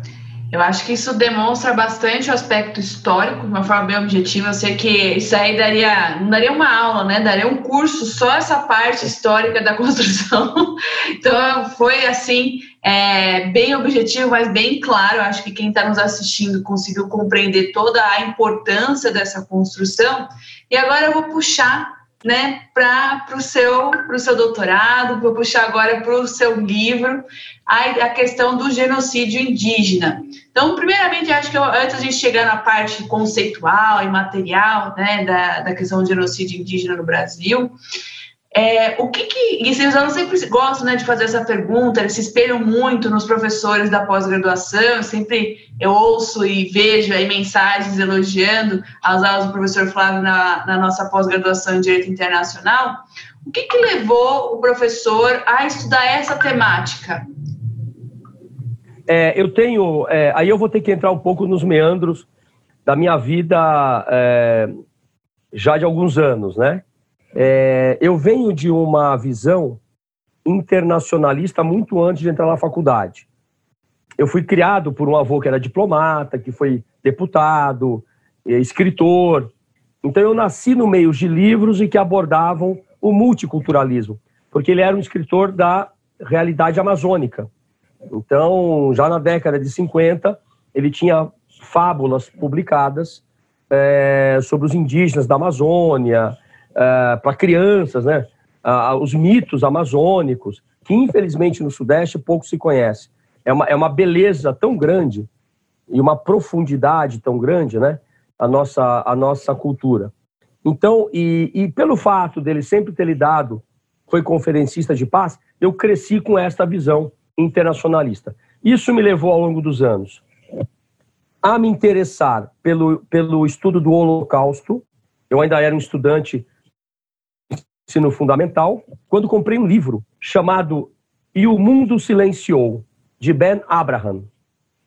Eu acho que isso demonstra bastante o aspecto histórico, de uma forma bem objetiva. Eu sei que isso aí daria, não daria uma aula, né? Daria um curso só essa parte histórica da construção. Então, foi assim, é, bem objetivo, mas bem claro. Eu acho que quem está nos assistindo conseguiu compreender toda a importância dessa construção. E agora eu vou puxar né, para o seu, seu doutorado, vou puxar agora para o seu livro, a, a questão do genocídio indígena. Então, primeiramente, acho que eu, antes de a gente chegar na parte conceitual e material né, da, da questão do genocídio indígena no Brasil, é, o que que. E os alunos sempre gostam né, de fazer essa pergunta, eles se espelham muito nos professores da pós-graduação, sempre eu ouço e vejo aí mensagens elogiando as aulas do professor Flávio na, na nossa pós-graduação em Direito Internacional. O que, que levou o professor a estudar essa temática? É, eu tenho. É, aí eu vou ter que entrar um pouco nos meandros da minha vida é, já de alguns anos, né? É, eu venho de uma visão internacionalista muito antes de entrar na faculdade. Eu fui criado por um avô que era diplomata, que foi deputado, é, escritor. Então eu nasci no meio de livros e que abordavam o multiculturalismo, porque ele era um escritor da realidade amazônica. Então, já na década de 50, ele tinha fábulas publicadas é, sobre os indígenas da Amazônia, uh, para crianças, né? Uh, os mitos amazônicos, que infelizmente no Sudeste pouco se conhece. É uma, é uma beleza tão grande e uma profundidade tão grande, né? A nossa, a nossa cultura. Então, e, e pelo fato dele sempre ter lidado, foi conferencista de paz, eu cresci com esta visão internacionalista. Isso me levou ao longo dos anos a me interessar pelo, pelo estudo do Holocausto. Eu ainda era um estudante ensino fundamental, quando comprei um livro chamado E o Mundo Silenciou, de Ben Abraham,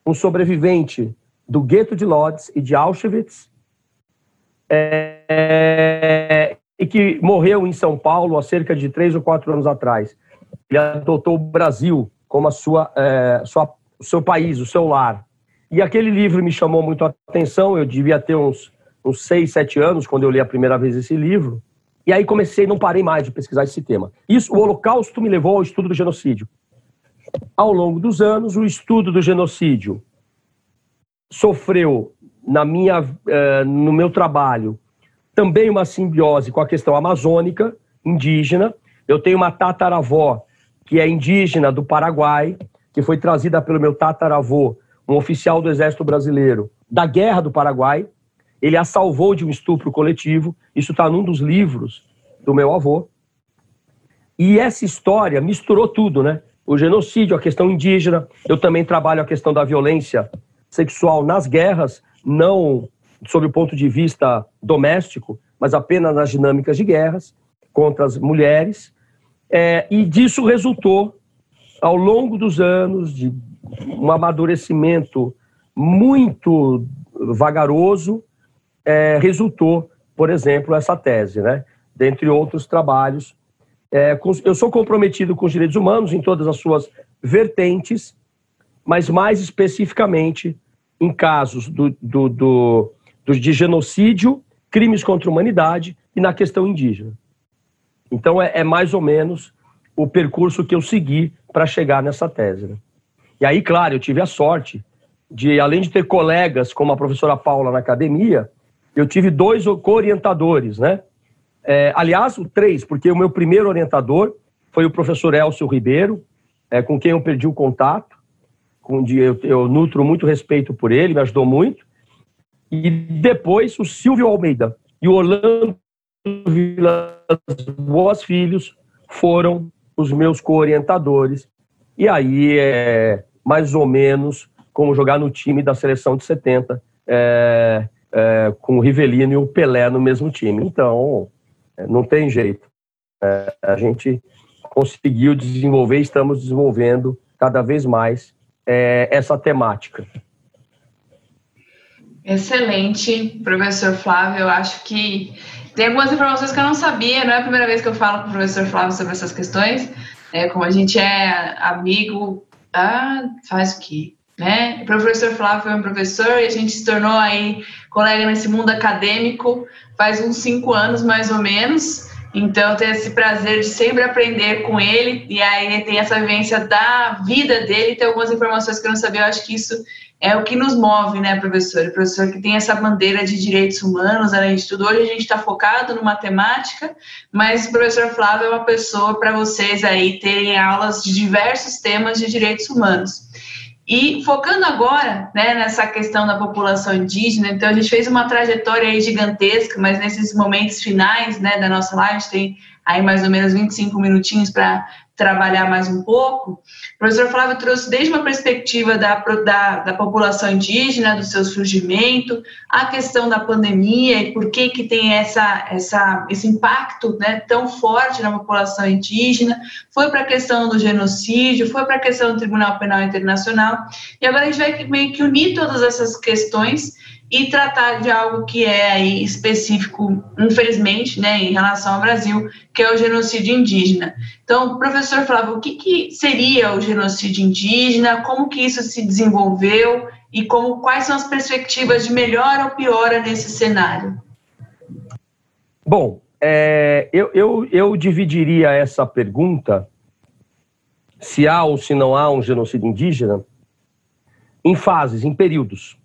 um sobrevivente do gueto de Lodz e de Auschwitz, é, e que morreu em São Paulo há cerca de três ou quatro anos atrás. Ele adotou o Brasil como a sua, é, sua, seu país, o seu lar. E aquele livro me chamou muito a atenção, eu devia ter uns, uns seis, sete anos quando eu li a primeira vez esse livro. E aí comecei, não parei mais de pesquisar esse tema. Isso, o Holocausto me levou ao estudo do genocídio. Ao longo dos anos, o estudo do genocídio sofreu na minha, uh, no meu trabalho também uma simbiose com a questão amazônica, indígena. Eu tenho uma tataravó que é indígena do Paraguai, que foi trazida pelo meu tataravô, um oficial do Exército Brasileiro, da Guerra do Paraguai, ele a salvou de um estupro coletivo. Isso está num dos livros do meu avô. E essa história misturou tudo, né? O genocídio, a questão indígena. Eu também trabalho a questão da violência sexual nas guerras, não sob o ponto de vista doméstico, mas apenas nas dinâmicas de guerras contra as mulheres. É, e disso resultou ao longo dos anos, de um amadurecimento muito vagaroso, é, resultou, por exemplo, essa tese, né? dentre outros trabalhos. É, eu sou comprometido com os direitos humanos em todas as suas vertentes, mas mais especificamente em casos do, do, do, do de genocídio, crimes contra a humanidade e na questão indígena. Então, é, é mais ou menos o percurso que eu segui para chegar nessa tese. Né? E aí, claro, eu tive a sorte de, além de ter colegas como a professora Paula na academia, eu tive dois co-orientadores, né? É, aliás, três, porque o meu primeiro orientador foi o professor Elcio Ribeiro, é, com quem eu perdi o contato, com, eu, eu nutro muito respeito por ele, me ajudou muito. E depois o Silvio Almeida e o Orlando Vilas Boas Filhos foram os meus co-orientadores. E aí é mais ou menos como jogar no time da seleção de 70, é, é, com o Rivelino e o Pelé no mesmo time. Então, é, não tem jeito. É, a gente conseguiu desenvolver, estamos desenvolvendo cada vez mais é, essa temática. Excelente, professor Flávio. Eu acho que tem algumas informações que eu não sabia, não é a primeira vez que eu falo com o professor Flávio sobre essas questões. É, como a gente é amigo, ah, faz o quê? Né? O professor Flávio foi um professor e a gente se tornou aí colega nesse mundo acadêmico faz uns cinco anos mais ou menos. Então, tenho esse prazer de sempre aprender com ele, e aí tem essa vivência da vida dele, tem algumas informações que eu não sabia, eu acho que isso é o que nos move, né, professor? O professor que tem essa bandeira de direitos humanos, além de tudo. Hoje a gente está focado no matemática, mas o professor Flávio é uma pessoa para vocês aí terem aulas de diversos temas de direitos humanos. E focando agora né, nessa questão da população indígena, então a gente fez uma trajetória gigantesca, mas nesses momentos finais né, da nossa live, tem aí mais ou menos 25 minutinhos para trabalhar mais um pouco, o professor Flávio trouxe desde uma perspectiva da, da, da, população indígena, do seu surgimento, a questão da pandemia e por que, que tem essa, essa, esse impacto né, tão forte na população indígena, foi para a questão do genocídio, foi para a questão do Tribunal Penal Internacional, e agora a gente vai meio que unir todas essas questões e tratar de algo que é aí específico, infelizmente, né, em relação ao Brasil, que é o genocídio indígena. Então, professor Flávio, o que, que seria o genocídio indígena, como que isso se desenvolveu e como quais são as perspectivas de melhor ou piora nesse cenário? Bom, é, eu, eu, eu dividiria essa pergunta, se há ou se não há um genocídio indígena, em fases, em períodos.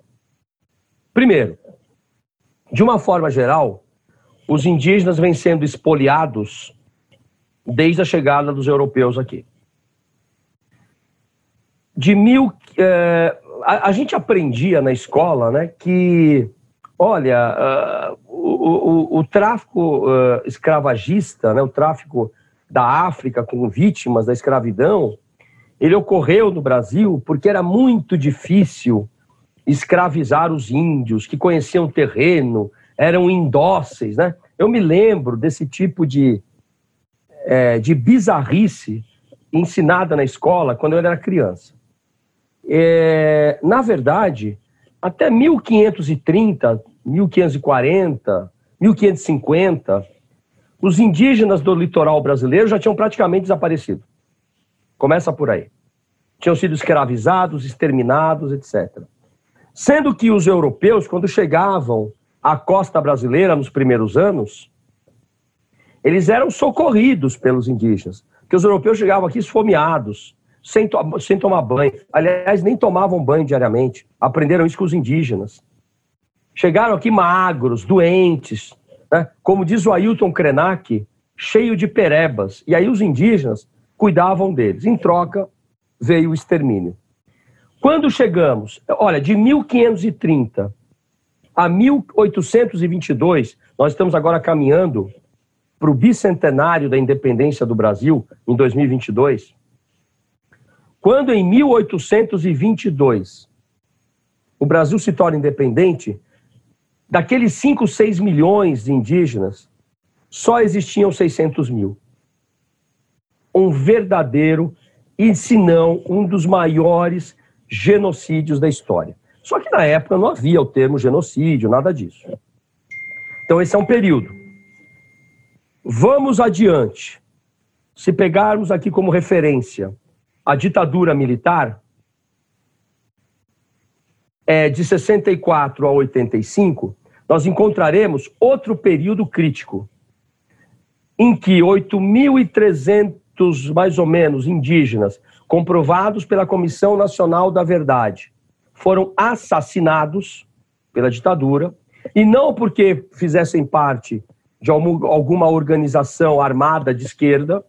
Primeiro, de uma forma geral, os indígenas vêm sendo expoliados desde a chegada dos europeus aqui. De mil. É, a, a, gente aprendia na escola né, que, olha, uh, o, o, o, tráfico uh, escravagista, né, o tráfico da África com vítimas da escravidão, ele ocorreu no Brasil porque era muito difícil escravizar os índios, que conheciam o terreno, eram indóceis, né? Eu me lembro desse tipo de, é, de bizarrice ensinada na escola quando eu era criança. É, na verdade, até 1530, 1540, 1550, os indígenas do litoral brasileiro já tinham praticamente desaparecido. Começa por aí. Tinham sido escravizados, exterminados, etc. Sendo que os europeus, quando chegavam à costa brasileira nos primeiros anos, eles eram socorridos pelos indígenas. Porque os europeus chegavam aqui esfomeados, sem, to sem tomar banho. Aliás, nem tomavam banho diariamente. Aprenderam isso com os indígenas. Chegaram aqui magros, doentes, né? como diz o Ailton Krenak, cheio de perebas. E aí os indígenas cuidavam deles. Em troca, veio o extermínio. Quando chegamos, olha, de 1530 a 1822, nós estamos agora caminhando para o bicentenário da independência do Brasil, em 2022. Quando em 1822 o Brasil se torna independente, daqueles 5, 6 milhões de indígenas, só existiam 600 mil. Um verdadeiro e se não um dos maiores genocídios da história. Só que na época não havia o termo genocídio, nada disso. Então esse é um período. Vamos adiante. Se pegarmos aqui como referência a ditadura militar, é, de 64 a 85, nós encontraremos outro período crítico, em que 8.300, mais ou menos, indígenas, comprovados pela Comissão Nacional da Verdade, foram assassinados pela ditadura, e não porque fizessem parte de alguma organização armada de esquerda,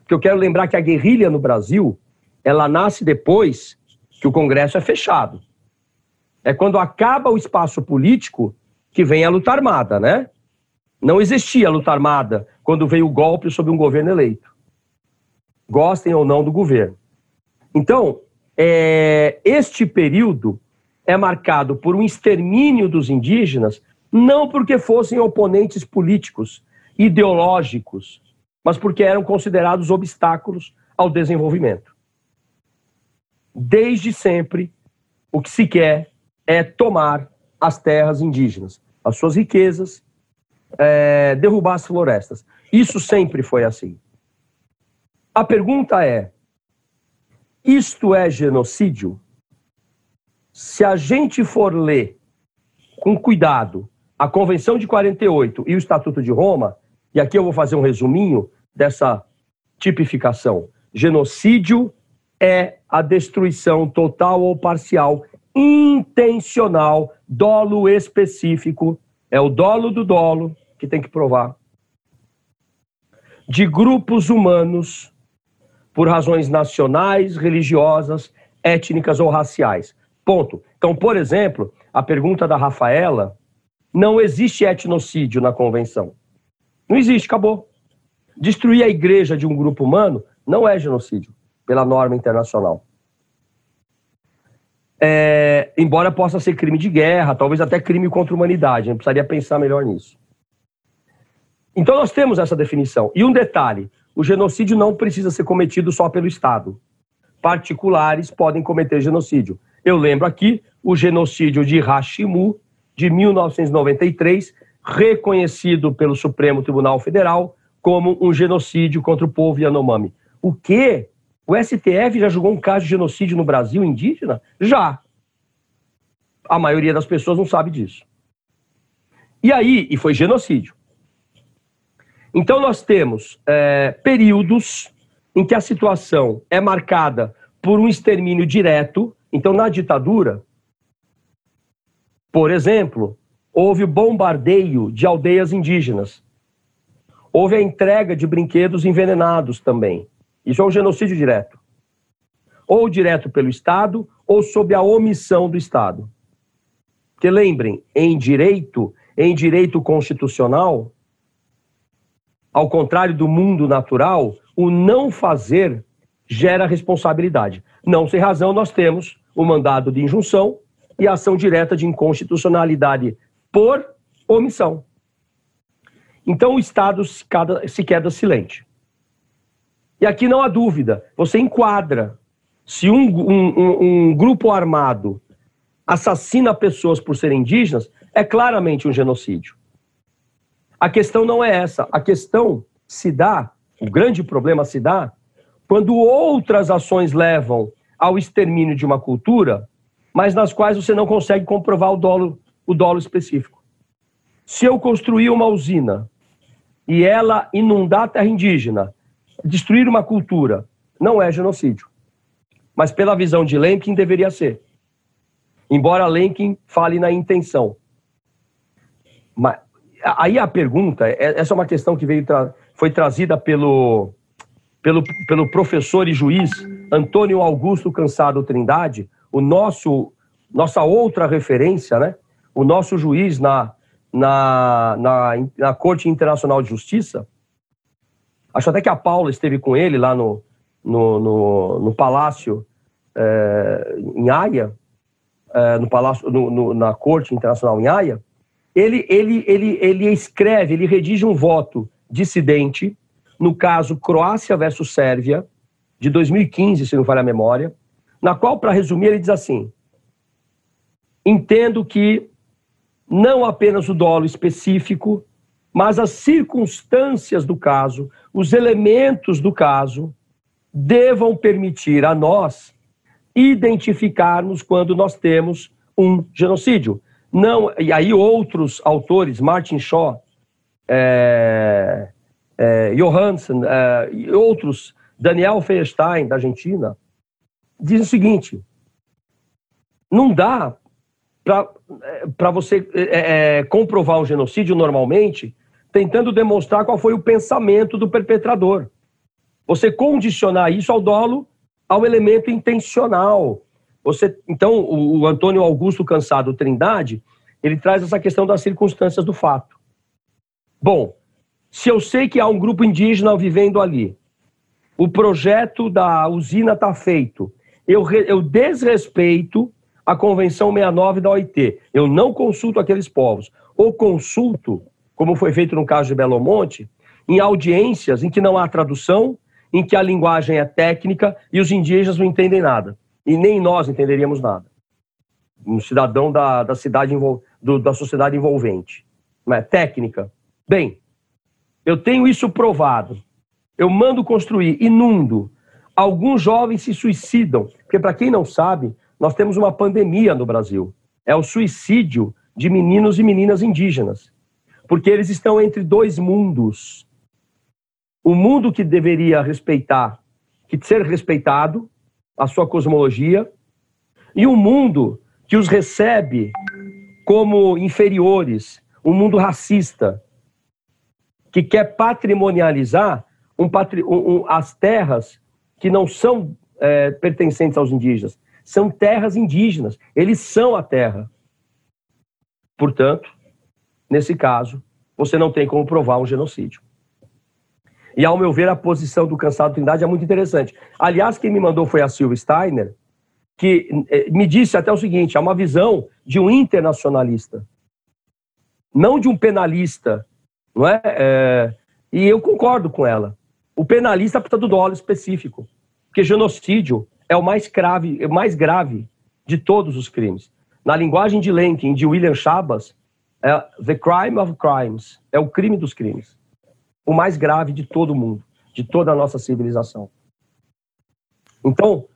porque eu quero lembrar que a guerrilha no Brasil, ela nasce depois que o Congresso é fechado. É quando acaba o espaço político que vem a luta armada, né? Não existia luta armada quando veio o golpe sobre um governo eleito. Gostem ou não do governo. Então, é, este período é marcado por um extermínio dos indígenas, não porque fossem oponentes políticos, ideológicos, mas porque eram considerados obstáculos ao desenvolvimento. Desde sempre, o que se quer é tomar as terras indígenas, as suas riquezas, é, derrubar as florestas. Isso sempre foi assim. A pergunta é: isto é genocídio? Se a gente for ler com cuidado a Convenção de 48 e o Estatuto de Roma, e aqui eu vou fazer um resuminho dessa tipificação. Genocídio é a destruição total ou parcial, intencional, dolo específico, é o dolo do dolo que tem que provar, de grupos humanos por razões nacionais, religiosas, étnicas ou raciais. Ponto. Então, por exemplo, a pergunta da Rafaela, não existe etnocídio na convenção. Não existe, acabou. Destruir a igreja de um grupo humano não é genocídio, pela norma internacional. É, embora possa ser crime de guerra, talvez até crime contra a humanidade, a gente precisaria pensar melhor nisso. Então nós temos essa definição. E um detalhe: o genocídio não precisa ser cometido só pelo Estado. Particulares podem cometer genocídio. Eu lembro aqui o genocídio de Hashimu, de 1993, reconhecido pelo Supremo Tribunal Federal como um genocídio contra o povo Yanomami. O quê? O STF já julgou um caso de genocídio no Brasil indígena? Já. A maioria das pessoas não sabe disso. E aí, e foi genocídio. Então, nós temos é, períodos em que a situação é marcada por um extermínio direto. Então, na ditadura, por exemplo, houve o bombardeio de aldeias indígenas. Houve a entrega de brinquedos envenenados também. Isso é um genocídio direto. Ou direto pelo Estado, ou sob a omissão do Estado. Porque lembrem, em direito, em direito constitucional, ao contrário do mundo natural, o não fazer gera responsabilidade. Não sem razão, nós temos o mandado de injunção e a ação direta de inconstitucionalidade por omissão. Então o Estado se queda, se queda silente. E aqui não há dúvida, você enquadra. Se um, um, um grupo armado assassina pessoas por serem indígenas, é claramente um genocídio. A questão não é essa. A questão se dá, o grande problema se dá, quando outras ações levam ao extermínio de uma cultura, mas nas quais você não consegue comprovar o dolo, o dolo específico. Se eu construir uma usina e ela inundar a terra indígena, destruir uma cultura, não é genocídio. Mas pela visão de Lemkin, deveria ser. Embora Lemkin fale na intenção. Mas, aí a pergunta, é, essa é uma questão que veio foi trazida pelo, pelo, pelo professor e juiz Antônio Augusto Cansado Trindade, o nosso nossa outra referência, né? O nosso juiz na, na, na, na Corte Internacional de Justiça. Acho até que a Paula esteve com ele lá no, no, no, no Palácio é, em Haia, é, no Palácio, no, no, na Corte Internacional em Haia ele, ele, ele, ele escreve, ele redige um voto dissidente, no caso Croácia versus Sérvia, de 2015, se não falha a memória, na qual, para resumir, ele diz assim: entendo que não apenas o dolo específico, mas as circunstâncias do caso, os elementos do caso, devam permitir a nós identificarmos quando nós temos um genocídio. Não, e aí outros autores, Martin Shaw, é, é, Johansen é, e outros, Daniel Feinstein, da Argentina, dizem o seguinte: não dá para você é, é, comprovar um genocídio normalmente tentando demonstrar qual foi o pensamento do perpetrador. Você condicionar isso ao dolo ao elemento intencional. Você, então, o, o Antônio Augusto Cansado Trindade, ele traz essa questão das circunstâncias do fato. Bom, se eu sei que há um grupo indígena vivendo ali, o projeto da usina está feito, eu, eu desrespeito a Convenção 69 da OIT. Eu não consulto aqueles povos. Ou consulto, como foi feito no caso de Belo Monte, em audiências em que não há tradução, em que a linguagem é técnica e os indígenas não entendem nada. E nem nós entenderíamos nada. Um cidadão da, da cidade do, da sociedade envolvente. Não é? Técnica. Bem, eu tenho isso provado. Eu mando construir, inundo. Alguns jovens se suicidam, porque, para quem não sabe, nós temos uma pandemia no Brasil. É o suicídio de meninos e meninas indígenas. Porque eles estão entre dois mundos. O mundo que deveria respeitar, que ser respeitado, a sua cosmologia, e um mundo que os recebe como inferiores, um mundo racista, que quer patrimonializar um um, as terras que não são é, pertencentes aos indígenas, são terras indígenas, eles são a terra. Portanto, nesse caso, você não tem como provar um genocídio. E, ao meu ver, a posição do Cansado Trindade é muito interessante. Aliás, quem me mandou foi a Silvia Steiner, que eh, me disse até o seguinte: é uma visão de um internacionalista, não de um penalista, não é? é e eu concordo com ela. O penalista precisa do dólar específico, porque genocídio é o mais grave, é mais grave de todos os crimes. Na linguagem de Lenkin, de William Chabas, é the crime of crimes, é o crime dos crimes. O mais grave de todo mundo, de toda a nossa civilização. Então,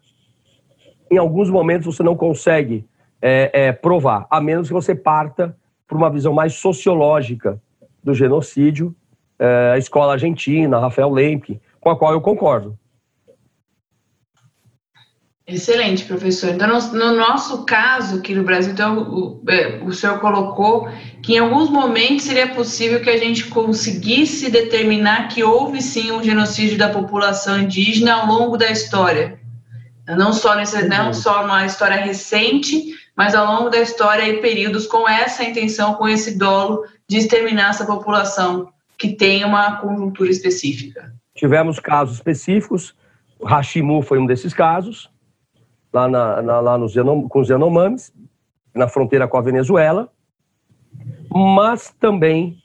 em alguns momentos você não consegue é, é, provar, a menos que você parta por uma visão mais sociológica do genocídio, é, a escola argentina, Rafael Lemke, com a qual eu concordo. Excelente, professor. Então, no, no, nosso caso aqui no Brasil, então, o, é, o senhor colocou que em alguns momentos seria possível que a gente conseguisse determinar que houve sim um genocídio da população indígena ao longo da história. Não só, nesse, não só uma história recente, mas ao longo da história e períodos com essa intenção, com esse dolo de exterminar essa população que tem uma conjuntura específica. Tivemos casos específicos, Hashimu foi um desses casos, lá, na, na, lá com os Yanomamis, na fronteira com a Venezuela, mas também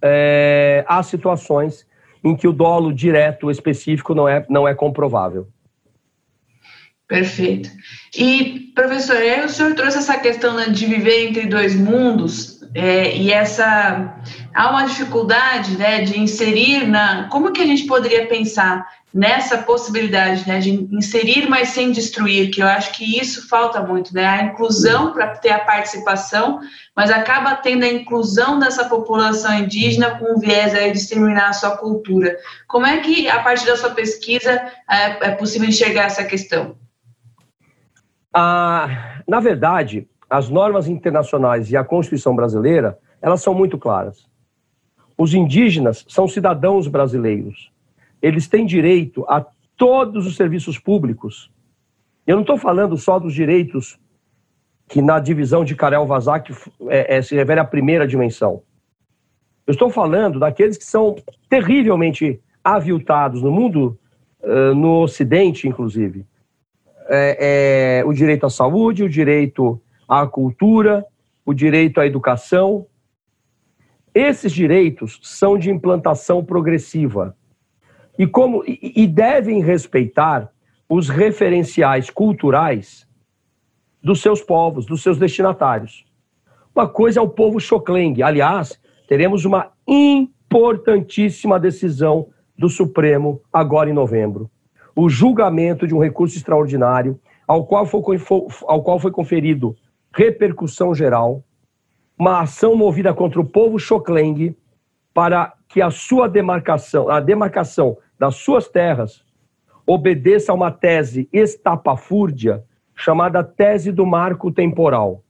é, há situações em que o dolo direto específico não é, não é comprovável. Perfeito. E, professor, aí o senhor trouxe essa questão né, de viver entre dois mundos, é, e essa há uma dificuldade né, de inserir na. Como que a gente poderia pensar nessa possibilidade né, de inserir, mas sem destruir, que eu acho que isso falta muito, né? A inclusão para ter a participação, mas acaba tendo a inclusão dessa população indígena com o viés aí de exterminar a sua cultura. Como é que, a partir da sua pesquisa, é, é possível enxergar essa questão? Ah, na verdade, as normas internacionais e a Constituição brasileira, elas são muito claras. Os indígenas são cidadãos brasileiros eles têm direito a todos os serviços públicos. Eu não estou falando só dos direitos que na divisão de Karel Vazak é, é, se refere à primeira dimensão. Eu estou falando daqueles que são terrivelmente aviltados no mundo, no Ocidente, inclusive. É, é, o direito à saúde, o direito à cultura, o direito à educação. Esses direitos são de implantação progressiva e como e, devem respeitar os referenciais culturais dos seus povos, dos seus destinatários. Uma coisa é o povo Xocleng. Aliás, teremos uma importantíssima decisão do Supremo agora em novembro. O julgamento de um recurso extraordinário ao qual foi, ao qual foi conferido repercussão geral, uma ação movida contra o povo Xocleng para que a sua demarcação, a demarcação das suas terras obedeça a uma tese estapafúrdia chamada tese do marco temporal,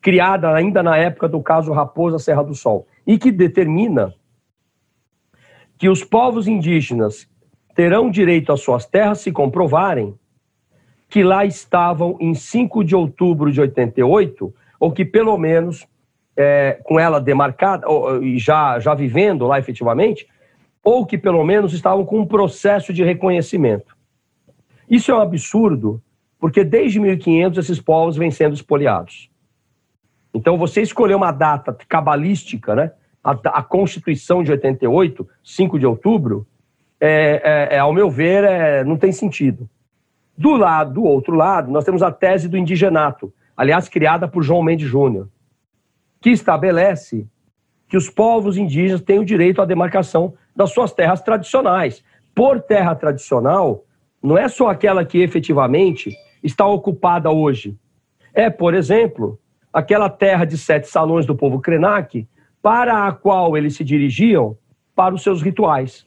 criada ainda na época do caso Raposa Serra do Sol, e que determina que os povos indígenas terão direito às suas terras se comprovarem que lá estavam em 5 de outubro de 88, ou que pelo menos é, com ela demarcada, e já, já vivendo lá efetivamente, ou que pelo menos estavam com um processo de reconhecimento. Isso é um absurdo, porque desde 1500 esses povos vêm sendo espoliados. Então, você escolher uma data cabalística, né? A, a Constituição de 88, 5 de outubro, é, é, é ao meu ver, é, não tem sentido. Do lado, do outro lado, nós temos a tese do indigenato, aliás, criada por João Mendes Júnior, que estabelece que os povos indígenas têm o direito à demarcação das suas terras tradicionais. Por terra tradicional, não é só aquela que efetivamente está ocupada hoje. É, por exemplo, aquela terra de sete salões do povo Krenak, para a qual eles se dirigiam para os seus rituais.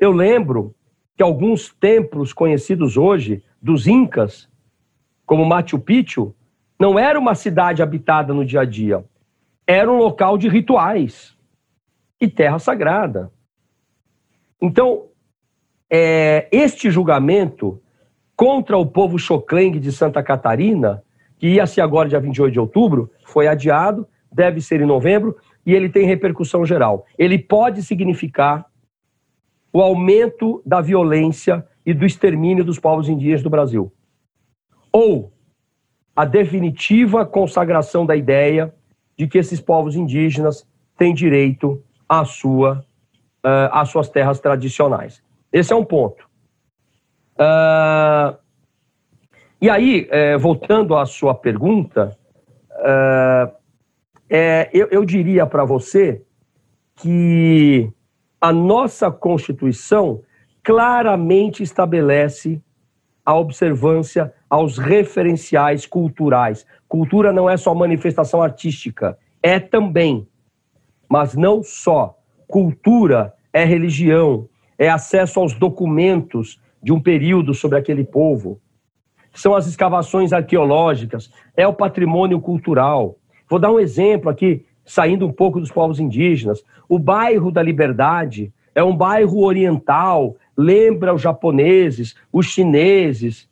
Eu lembro que alguns templos conhecidos hoje, dos Incas, como Machu Picchu, não era uma cidade habitada no dia a dia, era um local de rituais e terra sagrada. Então, é, este julgamento contra o povo Xocleng de Santa Catarina, que ia ser agora dia 28 de outubro, foi adiado, deve ser em novembro, e ele tem repercussão geral. Ele pode significar o aumento da violência e do extermínio dos povos indígenas do Brasil. Ou a definitiva consagração da ideia de que esses povos indígenas têm direito à sua, uh, às suas terras tradicionais. Esse é um ponto. Uh, e aí, eh, voltando à sua pergunta, é, eu, eu diria para você que a nossa Constituição claramente estabelece a observância aos referenciais culturais. Cultura não é só manifestação artística, é também, mas não só. Cultura é religião, é acesso aos documentos de um período sobre aquele povo. São as escavações arqueológicas, é o patrimônio cultural. Vou dar um exemplo aqui, saindo um pouco dos povos indígenas. O bairro da Liberdade é um bairro oriental, lembra os japoneses, os chineses,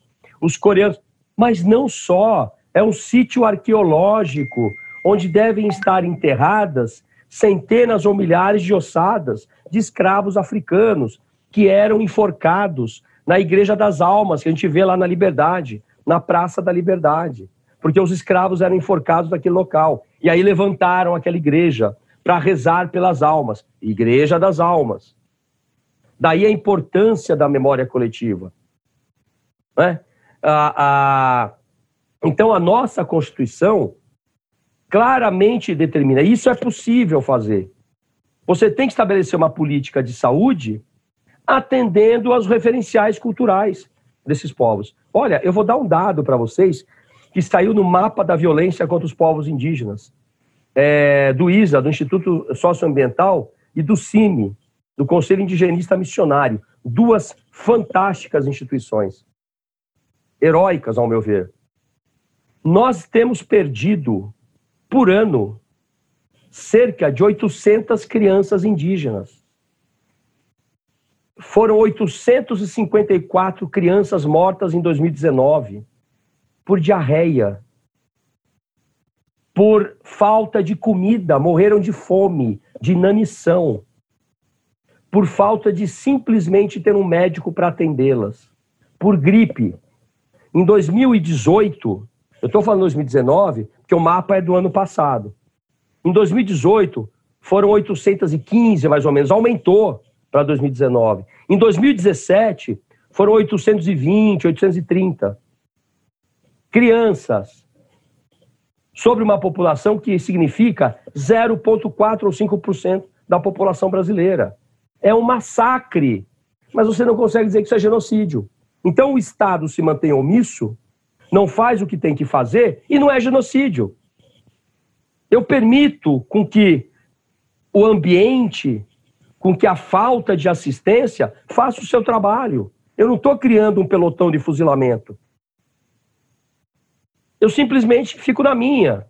os coreanos, mas não só. É um sítio arqueológico onde devem estar enterradas centenas ou milhares de ossadas de escravos africanos que eram enforcados na Igreja das Almas, que a gente vê lá na Liberdade, na Praça da Liberdade, porque os escravos eram enforcados naquele local. E aí levantaram aquela igreja para rezar pelas almas Igreja das Almas. Daí a importância da memória coletiva. Né? Então, a nossa Constituição claramente determina. Isso é possível fazer. Você tem que estabelecer uma política de saúde atendendo aos referenciais culturais desses povos. Olha, eu vou dar um dado para vocês que saiu no mapa da violência contra os povos indígenas, é, do ISA, do Instituto Socioambiental, e do CIMI, do Conselho Indigenista Missionário. Duas fantásticas instituições, heróicas, ao meu ver. Nós temos perdido, por ano, cerca de 800 crianças indígenas. Foram 854 crianças mortas em 2019 por diarreia, por falta de comida, morreram de fome, de inanição por falta de simplesmente ter um médico para atendê-las, por gripe. Em 2018, eu estou falando 2019, porque o mapa é do ano passado. Em 2018, foram 815 mais ou menos, aumentou para 2019. Em 2017, foram 820, 830 crianças sobre uma população que significa 0,4 ou 5% da população brasileira. É um massacre, mas você não consegue dizer que isso é genocídio. Então o Estado se mantém omisso, não faz o que tem que fazer e não é genocídio. Eu permito com que o ambiente, com que a falta de assistência faça o seu trabalho. Eu não estou criando um pelotão de fuzilamento. Eu simplesmente fico na minha.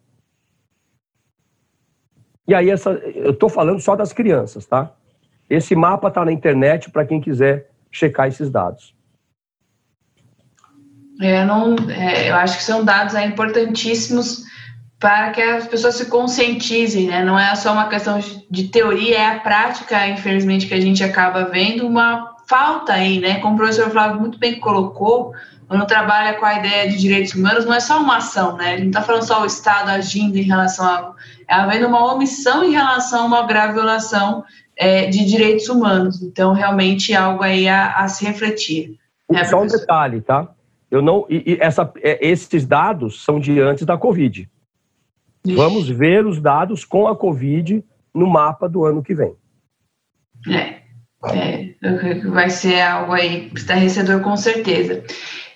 E aí, essa, eu estou falando só das crianças, tá? Esse mapa está na internet para quem quiser checar esses dados. É, não, é, eu acho que são dados é, importantíssimos para que as pessoas se conscientizem, né? Não é só uma questão de teoria, é a prática, infelizmente, que a gente acaba vendo uma falta aí, né? Como o professor Flávio muito bem colocou, quando trabalha com a ideia de direitos humanos, não é só uma ação, né? Ele não está falando só o Estado agindo em relação a. É havendo uma omissão em relação a uma grave violação é, de direitos humanos. Então, realmente, é algo aí a, a se refletir. Né, só um detalhe, tá? Eu não, e, e essa, é, esses dados são de antes da Covid. Ixi. Vamos ver os dados com a Covid no mapa do ano que vem. É, é vai ser algo aí estarrecedor com certeza.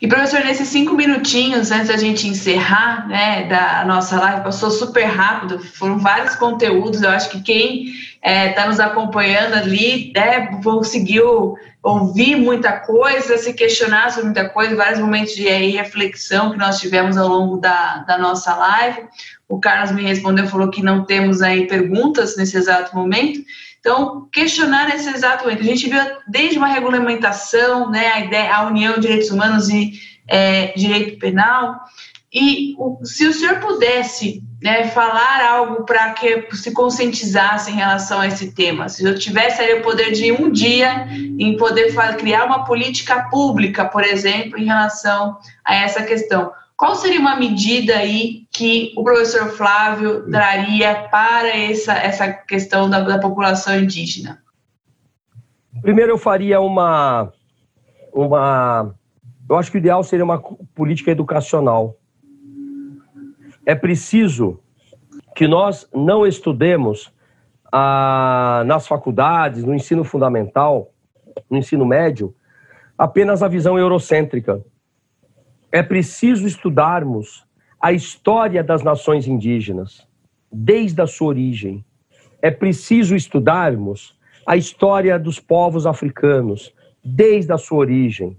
E, professor, nesses cinco minutinhos antes da gente encerrar né, da nossa live, passou super rápido, foram vários conteúdos. Eu acho que quem está é, tá nos acompanhando ali né, conseguiu ouvir muita coisa, se questionar sobre muita coisa, vários momentos de aí, reflexão que nós tivemos ao longo da, da nossa live. O Carlos me respondeu, falou que não temos aí perguntas nesse exato momento. Então, questionar nesse exato momento. A gente viu desde uma regulamentação, né, a ideia, a união de direitos humanos e é, direito penal. E o, se o senhor pudesse né, falar algo para que se conscientizasse em relação a esse tema, se eu tivesse aí o poder de um dia em poder criar uma política pública, por exemplo, em relação a essa questão, qual seria uma medida aí que o professor Flávio traria para essa, essa questão da, da população indígena? Primeiro, eu faria uma, uma. Eu acho que o ideal seria uma política educacional. É preciso que nós não estudemos ah, nas faculdades, no ensino fundamental, no ensino médio, apenas a visão eurocêntrica é preciso estudarmos a história das nações indígenas, desde a sua origem. É preciso estudarmos a história dos povos africanos, desde a sua origem.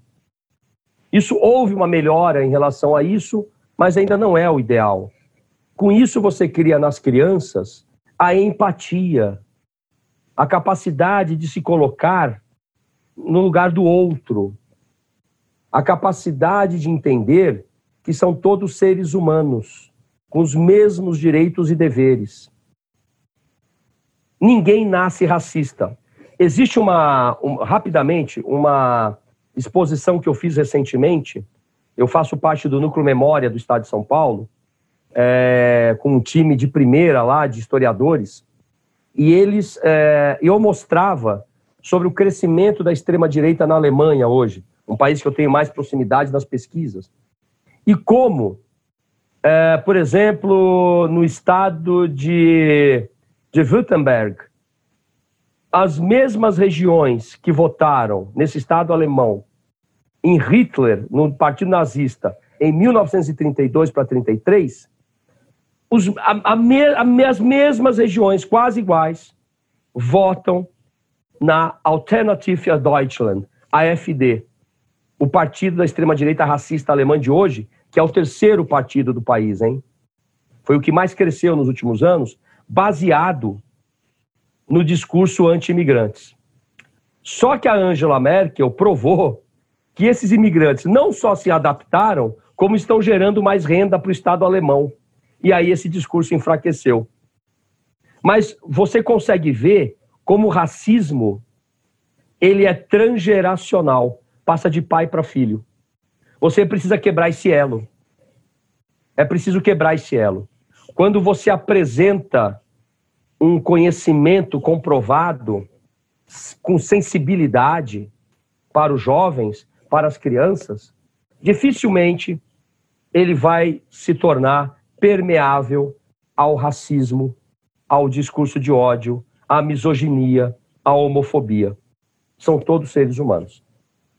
Isso houve uma melhora em relação a isso, mas ainda não é o ideal. Com isso, você cria nas crianças a empatia, a capacidade de se colocar no lugar do outro, a capacidade de entender que são todos seres humanos, com os mesmos direitos e deveres. Ninguém nasce racista. Existe uma, um, rapidamente, uma exposição que eu fiz recentemente. Eu faço parte do Núcleo Memória do Estado de São Paulo, é, com um time de primeira lá, de historiadores, e eles, é, eu mostrava sobre o crescimento da extrema-direita na Alemanha hoje um país que eu tenho mais proximidade nas pesquisas. E como, é, por exemplo, no estado de, de Württemberg, as mesmas regiões que votaram nesse estado alemão em Hitler, no Partido Nazista, em 1932 para 33, os, a, a me, as mesmas regiões, quase iguais, votam na Alternative Deutschland, AfD, o partido da extrema-direita racista alemã de hoje, que é o terceiro partido do país, hein? Foi o que mais cresceu nos últimos anos, baseado no discurso anti-imigrantes. Só que a Angela Merkel provou que esses imigrantes não só se adaptaram, como estão gerando mais renda para o Estado alemão. E aí esse discurso enfraqueceu. Mas você consegue ver como o racismo ele é transgeracional passa de pai para filho. Você precisa quebrar esse elo. É preciso quebrar esse elo. Quando você apresenta um conhecimento comprovado, com sensibilidade para os jovens, para as crianças, dificilmente ele vai se tornar permeável ao racismo, ao discurso de ódio, à misoginia, à homofobia. São todos seres humanos.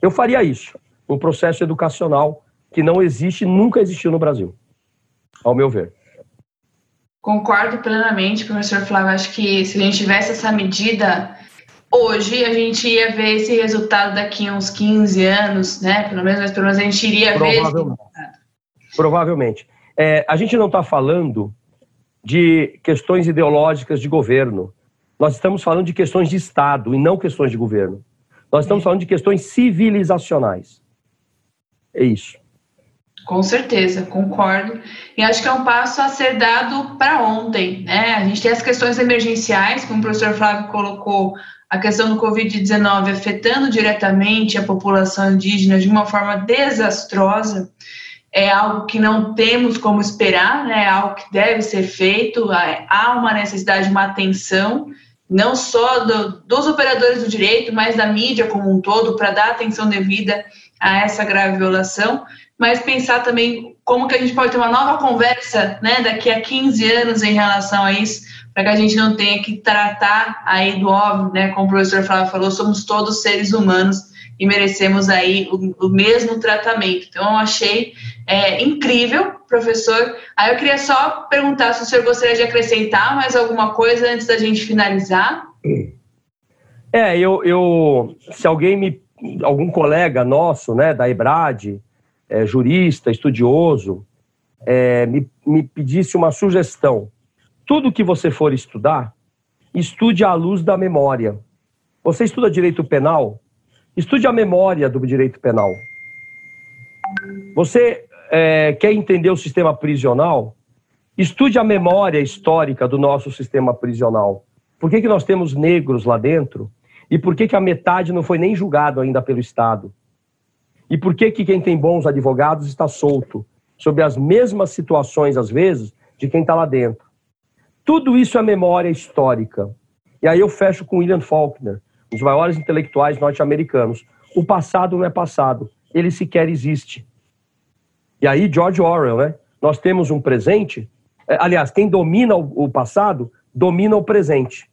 Eu faria isso, um processo educacional que não existe, nunca existiu no Brasil, ao meu ver. Concordo plenamente, professor Flávio. Acho que se a gente tivesse essa medida hoje, a gente ia ver esse resultado daqui a uns 15 anos, né? Pelo menos, mas pelo menos a gente iria ver esse resultado. Provavelmente. É, a gente não está falando de questões ideológicas de governo. Nós estamos falando de questões de Estado e não questões de governo. Nós estamos falando de questões civilizacionais. É isso. Com certeza, concordo. E acho que é um passo a ser dado para ontem. Né? A gente tem as questões emergenciais, como o professor Flávio colocou, a questão do Covid-19 afetando diretamente a população indígena de uma forma desastrosa. É algo que não temos como esperar, né? é algo que deve ser feito. Há uma necessidade de uma atenção, não só do, dos operadores do direito, mas da mídia como um todo, para dar atenção devida a essa grave violação mas pensar também como que a gente pode ter uma nova conversa, né, daqui a 15 anos em relação a isso, para que a gente não tenha que tratar aí do óbvio, né, como o professor Flávio falou, somos todos seres humanos e merecemos aí o, o mesmo tratamento. Então, eu achei é, incrível, professor. Aí eu queria só perguntar se o senhor gostaria de acrescentar mais alguma coisa antes da gente finalizar. É, eu, eu se alguém me, algum colega nosso, né, da EBRAD, é, jurista, estudioso, é, me, me pedisse uma sugestão. Tudo que você for estudar, estude à luz da memória. Você estuda direito penal? Estude a memória do direito penal. Você é, quer entender o sistema prisional? Estude a memória histórica do nosso sistema prisional. Por que, que nós temos negros lá dentro? E por que, que a metade não foi nem julgado ainda pelo Estado? E por que, que quem tem bons advogados está solto? Sobre as mesmas situações, às vezes, de quem está lá dentro. Tudo isso é memória histórica. E aí eu fecho com William Faulkner, dos maiores intelectuais norte-americanos. O passado não é passado, ele sequer existe. E aí, George Orwell, né? Nós temos um presente. É, aliás, quem domina o passado domina o presente.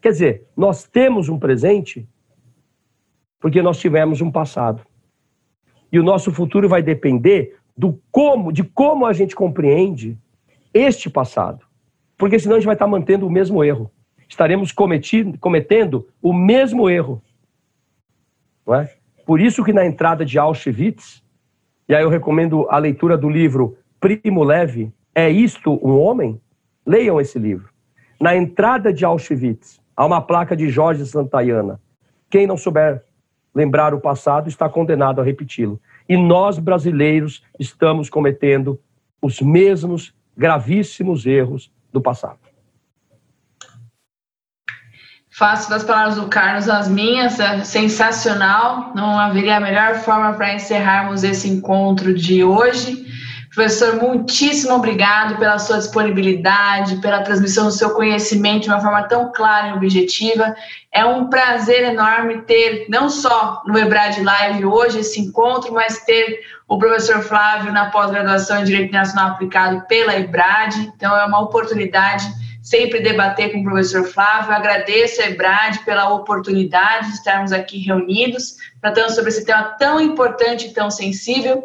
Quer dizer, nós temos um presente porque nós tivemos um passado. E o nosso futuro vai depender do como, de como a gente compreende este passado. Porque senão a gente vai estar mantendo o mesmo erro. Estaremos cometendo o mesmo erro. Não é? Por isso que na entrada de Auschwitz, e aí eu recomendo a leitura do livro Primo Leve, É Isto um Homem? Leiam esse livro. Na entrada de Auschwitz, há uma placa de Jorge Santayana. Quem não souber lembrar o passado está condenado a repeti-lo. E nós, brasileiros, estamos cometendo os mesmos gravíssimos erros do passado. Faço das palavras do Carlos as minhas, é sensacional. Não haveria a melhor forma para encerrarmos esse encontro de hoje. Professor, muitíssimo obrigado pela sua disponibilidade, pela transmissão do seu conhecimento de uma forma tão clara e objetiva. É um prazer enorme ter, não só no Ebrad Live hoje esse encontro, mas ter o professor Flávio na pós-graduação em Direito Nacional Aplicado pela Ebrad. Então, é uma oportunidade sempre debater com o professor Flávio. Agradeço a Ebrad pela oportunidade de estarmos aqui reunidos, tratando sobre esse tema tão importante e tão sensível.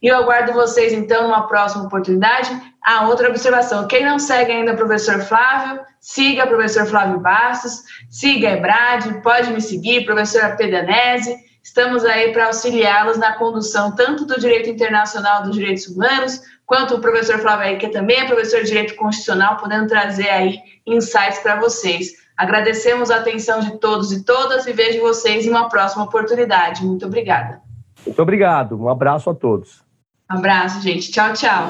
E eu aguardo vocês, então, numa próxima oportunidade. Ah, outra observação: quem não segue ainda o professor Flávio, siga o professor Flávio Bastos, siga a Ebrad, pode me seguir, professora Pedanese. Estamos aí para auxiliá-los na condução tanto do direito internacional dos direitos humanos, quanto o professor Flávio aí, que também é professor de Direito Constitucional, podendo trazer aí insights para vocês. Agradecemos a atenção de todos e todas e vejo vocês em uma próxima oportunidade. Muito obrigada. Muito obrigado. Um abraço a todos. Um abraço, gente. Tchau, tchau.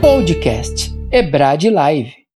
Podcast Ebrad Live.